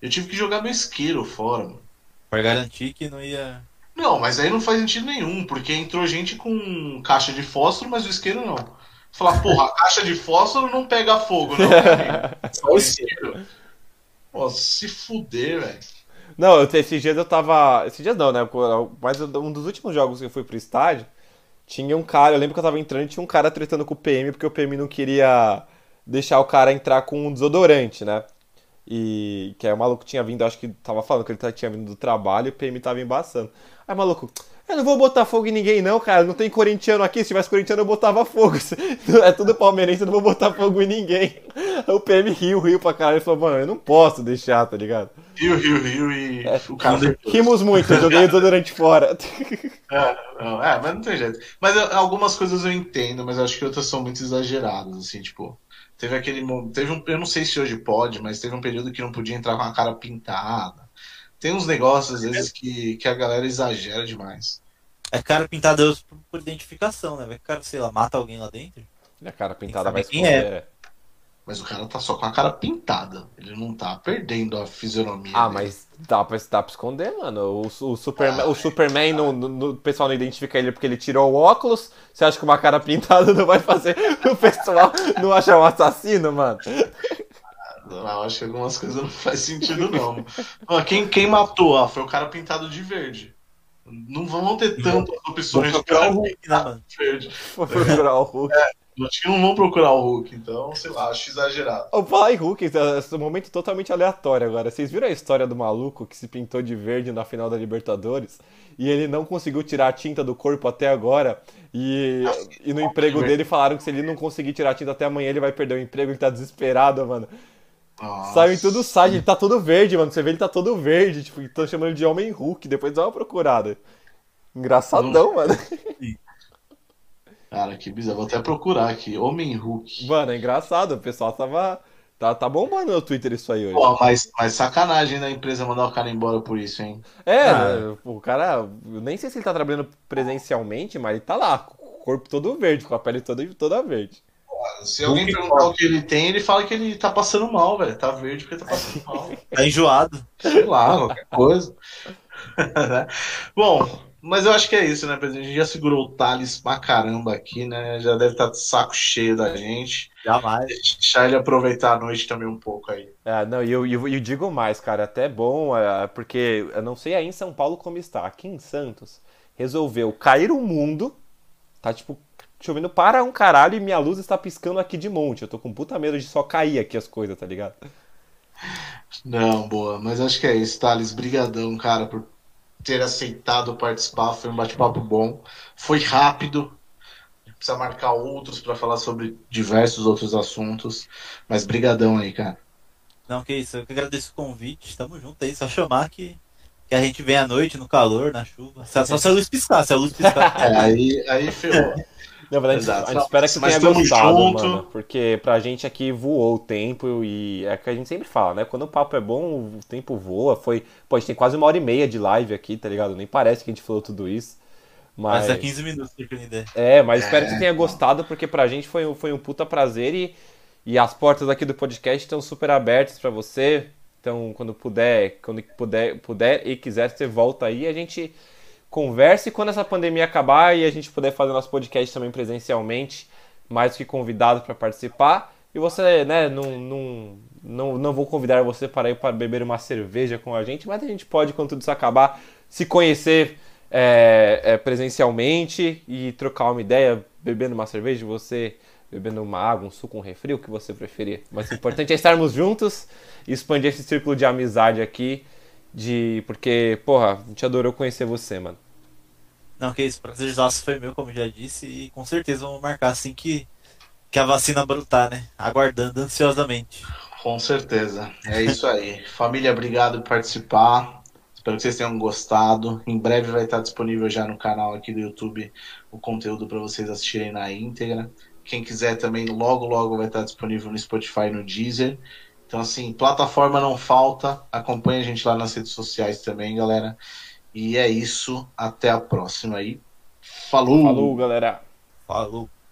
Eu tive que jogar no isqueiro fora. mano. pra garantir que não ia. Não, mas aí não faz sentido nenhum, porque entrou gente com caixa de fósforo, mas o isqueiro não. Falar, porra, a caixa de fósforo não pega fogo, não. *laughs* Só o isqueiro. Pô, se fuder, velho. Não, eu, esses dias eu tava. Esses dias não, né? Mas um dos últimos jogos que eu fui pro estádio, tinha um cara, eu lembro que eu tava entrando e tinha um cara tretando com o PM, porque o PM não queria deixar o cara entrar com um desodorante, né? E que aí o maluco tinha vindo, acho que tava falando que ele tinha vindo do trabalho e o PM tava embaçando. Aí maluco, eu não vou botar fogo em ninguém não, cara, não tem corintiano aqui, se tivesse corintiano eu botava fogo. *laughs* É tudo palmeirense, eu não vou botar fogo em ninguém. Aí o PM riu, riu pra caralho e falou, mano, eu não posso deixar, tá ligado? Rio, rio, rio e o cara foi Rimos muito, eu joguei o desodorante fora. *laughs* É, não, é, mas não tem jeito. Mas eu- algumas coisas eu entendo, mas acho que outras são muito exageradas, assim, tipo. Teve aquele. Teve um. Eu não sei se hoje pode, mas teve um período que não podia entrar com a cara pintada. Tem uns negócios, às vezes, que, que a galera exagera demais. É cara pintado por, por identificação, né? Vai que o cara, sei lá, mata alguém lá dentro. A cara pintada vai Tem que saber esconder. Mas o cara tá só com a cara pintada. Ele não tá perdendo a fisionomia. Ah, dele. mas dá pra, dá pra esconder, mano. O, o, Superman, o Superman no, no- no- o pessoal não identifica ele porque ele tirou o óculos. Você acha que uma cara *laughs* pintada não vai fazer o pessoal não achar um assassino, mano? Eu acho que algumas coisas não faz sentido, não. Quem, quem matou? Ah, foi o cara pintado de verde. Não vão ter tantas opções de cara o Hulk, né, mano? verde. Foi procurar o Hulk. Acho que não vão procurar o Hulk, então, sei lá, acho exagerado. Ô, falar em Hulk, esse é um momento totalmente aleatório agora. Vocês viram a história do maluco que se pintou de verde na final da Libertadores? E ele não conseguiu tirar a tinta do corpo até agora. E, e no emprego dele falaram que se ele não conseguir tirar a tinta até amanhã, ele vai perder o emprego. Ele tá desesperado, mano. Nossa. Saiu em tudo site, ele tá todo verde, mano. Você vê ele tá todo verde, tipo, estão chamando ele de Homem Hulk. Depois dá uma procurada. Engraçadão, mano. Cara, que bizarro. Vou até procurar aqui. Homem Hulk. Mano, é engraçado, o pessoal tava. Tá, tá bombando no Twitter isso aí hoje. Pô, mas, mas sacanagem da empresa mandar o cara embora por isso, hein? É, Ah. o cara. Eu nem sei se ele tá trabalhando presencialmente, mas ele tá lá, com o corpo todo verde, com a pele toda, toda verde. Se alguém perguntar o que ele tem, ele fala que ele tá passando mal, velho. Tá verde porque tá passando mal. *laughs* Tá enjoado. Sei lá, qualquer coisa. *laughs* Né? Bom, mas eu acho que é isso, né, presidente? A gente já segurou o Thales pra caramba aqui, né? Já deve estar de saco cheio da gente. Jamais. Deixar ele aproveitar a noite também um pouco aí. É, não, e eu, eu, eu digo mais, cara, até é bom, é, porque eu não sei aí em São Paulo como está. Aqui em Santos, resolveu cair o mundo, tá tipo chovendo para um caralho e minha luz está piscando aqui de monte. Eu tô com puta medo de só cair aqui as coisas, tá ligado? Não, boa. Mas acho que é isso, Thales. Brigadão, cara, por ter aceitado participar. Foi um bate-papo bom. Foi rápido. Precisa marcar outros pra falar sobre diversos outros assuntos. Mas brigadão aí, cara. Não, que isso. Eu que agradeço o convite. Tamo junto aí. Só chamar que, que a gente vem à noite, no calor, na chuva. Só, só se a luz piscar. Se a luz piscar. *laughs* É, aí, aí ferrou. Na verdade, Exato. a gente espera que tenha gostado, junto. mano. Porque pra gente aqui voou o tempo e é o que a gente sempre fala, né? Quando o papo é bom, o tempo voa. Foi. Pô, a gente tem quase uma hora e meia de live aqui, tá ligado? Nem parece que a gente falou tudo isso. Mas. É 15 minutos, trocando ideia. É, mas espero que você É. tenha gostado, porque pra gente foi, um- foi um puta prazer e, e as portas aqui do podcast estão super abertas pra você. Então, quando puder, quando puder, puder e quiser, você volta aí, a gente conversa e quando essa pandemia acabar e a gente puder fazer nosso podcast também presencialmente, mais do que convidado pra participar. E você, né, não, não, não, não vou convidar você para ir para beber uma cerveja com a gente, mas a gente pode, quando tudo isso acabar, se conhecer é, é, presencialmente e trocar uma ideia, bebendo uma cerveja, você bebendo uma água, um suco, um refri, o que você preferir. Mas o importante é estarmos juntos e expandir esse círculo de amizade aqui, de porque, porra, a gente adorou conhecer você, mano. Não, que isso. Prazer nosso foi meu, como já disse. E com certeza vamos marcar assim que, que a vacina brotar, né? Aguardando ansiosamente. Com certeza. É isso aí. *laughs* Família, obrigado por participar. Espero que vocês tenham gostado. Em breve vai estar disponível já no canal aqui do YouTube o conteúdo para vocês assistirem na íntegra. Quem quiser também, logo, logo vai estar disponível no Spotify e no Deezer. Então, assim, plataforma não falta. Acompanhe a gente lá nas redes sociais também, galera. E é isso. Até a próxima aí. Falou! Falou, galera. Falou.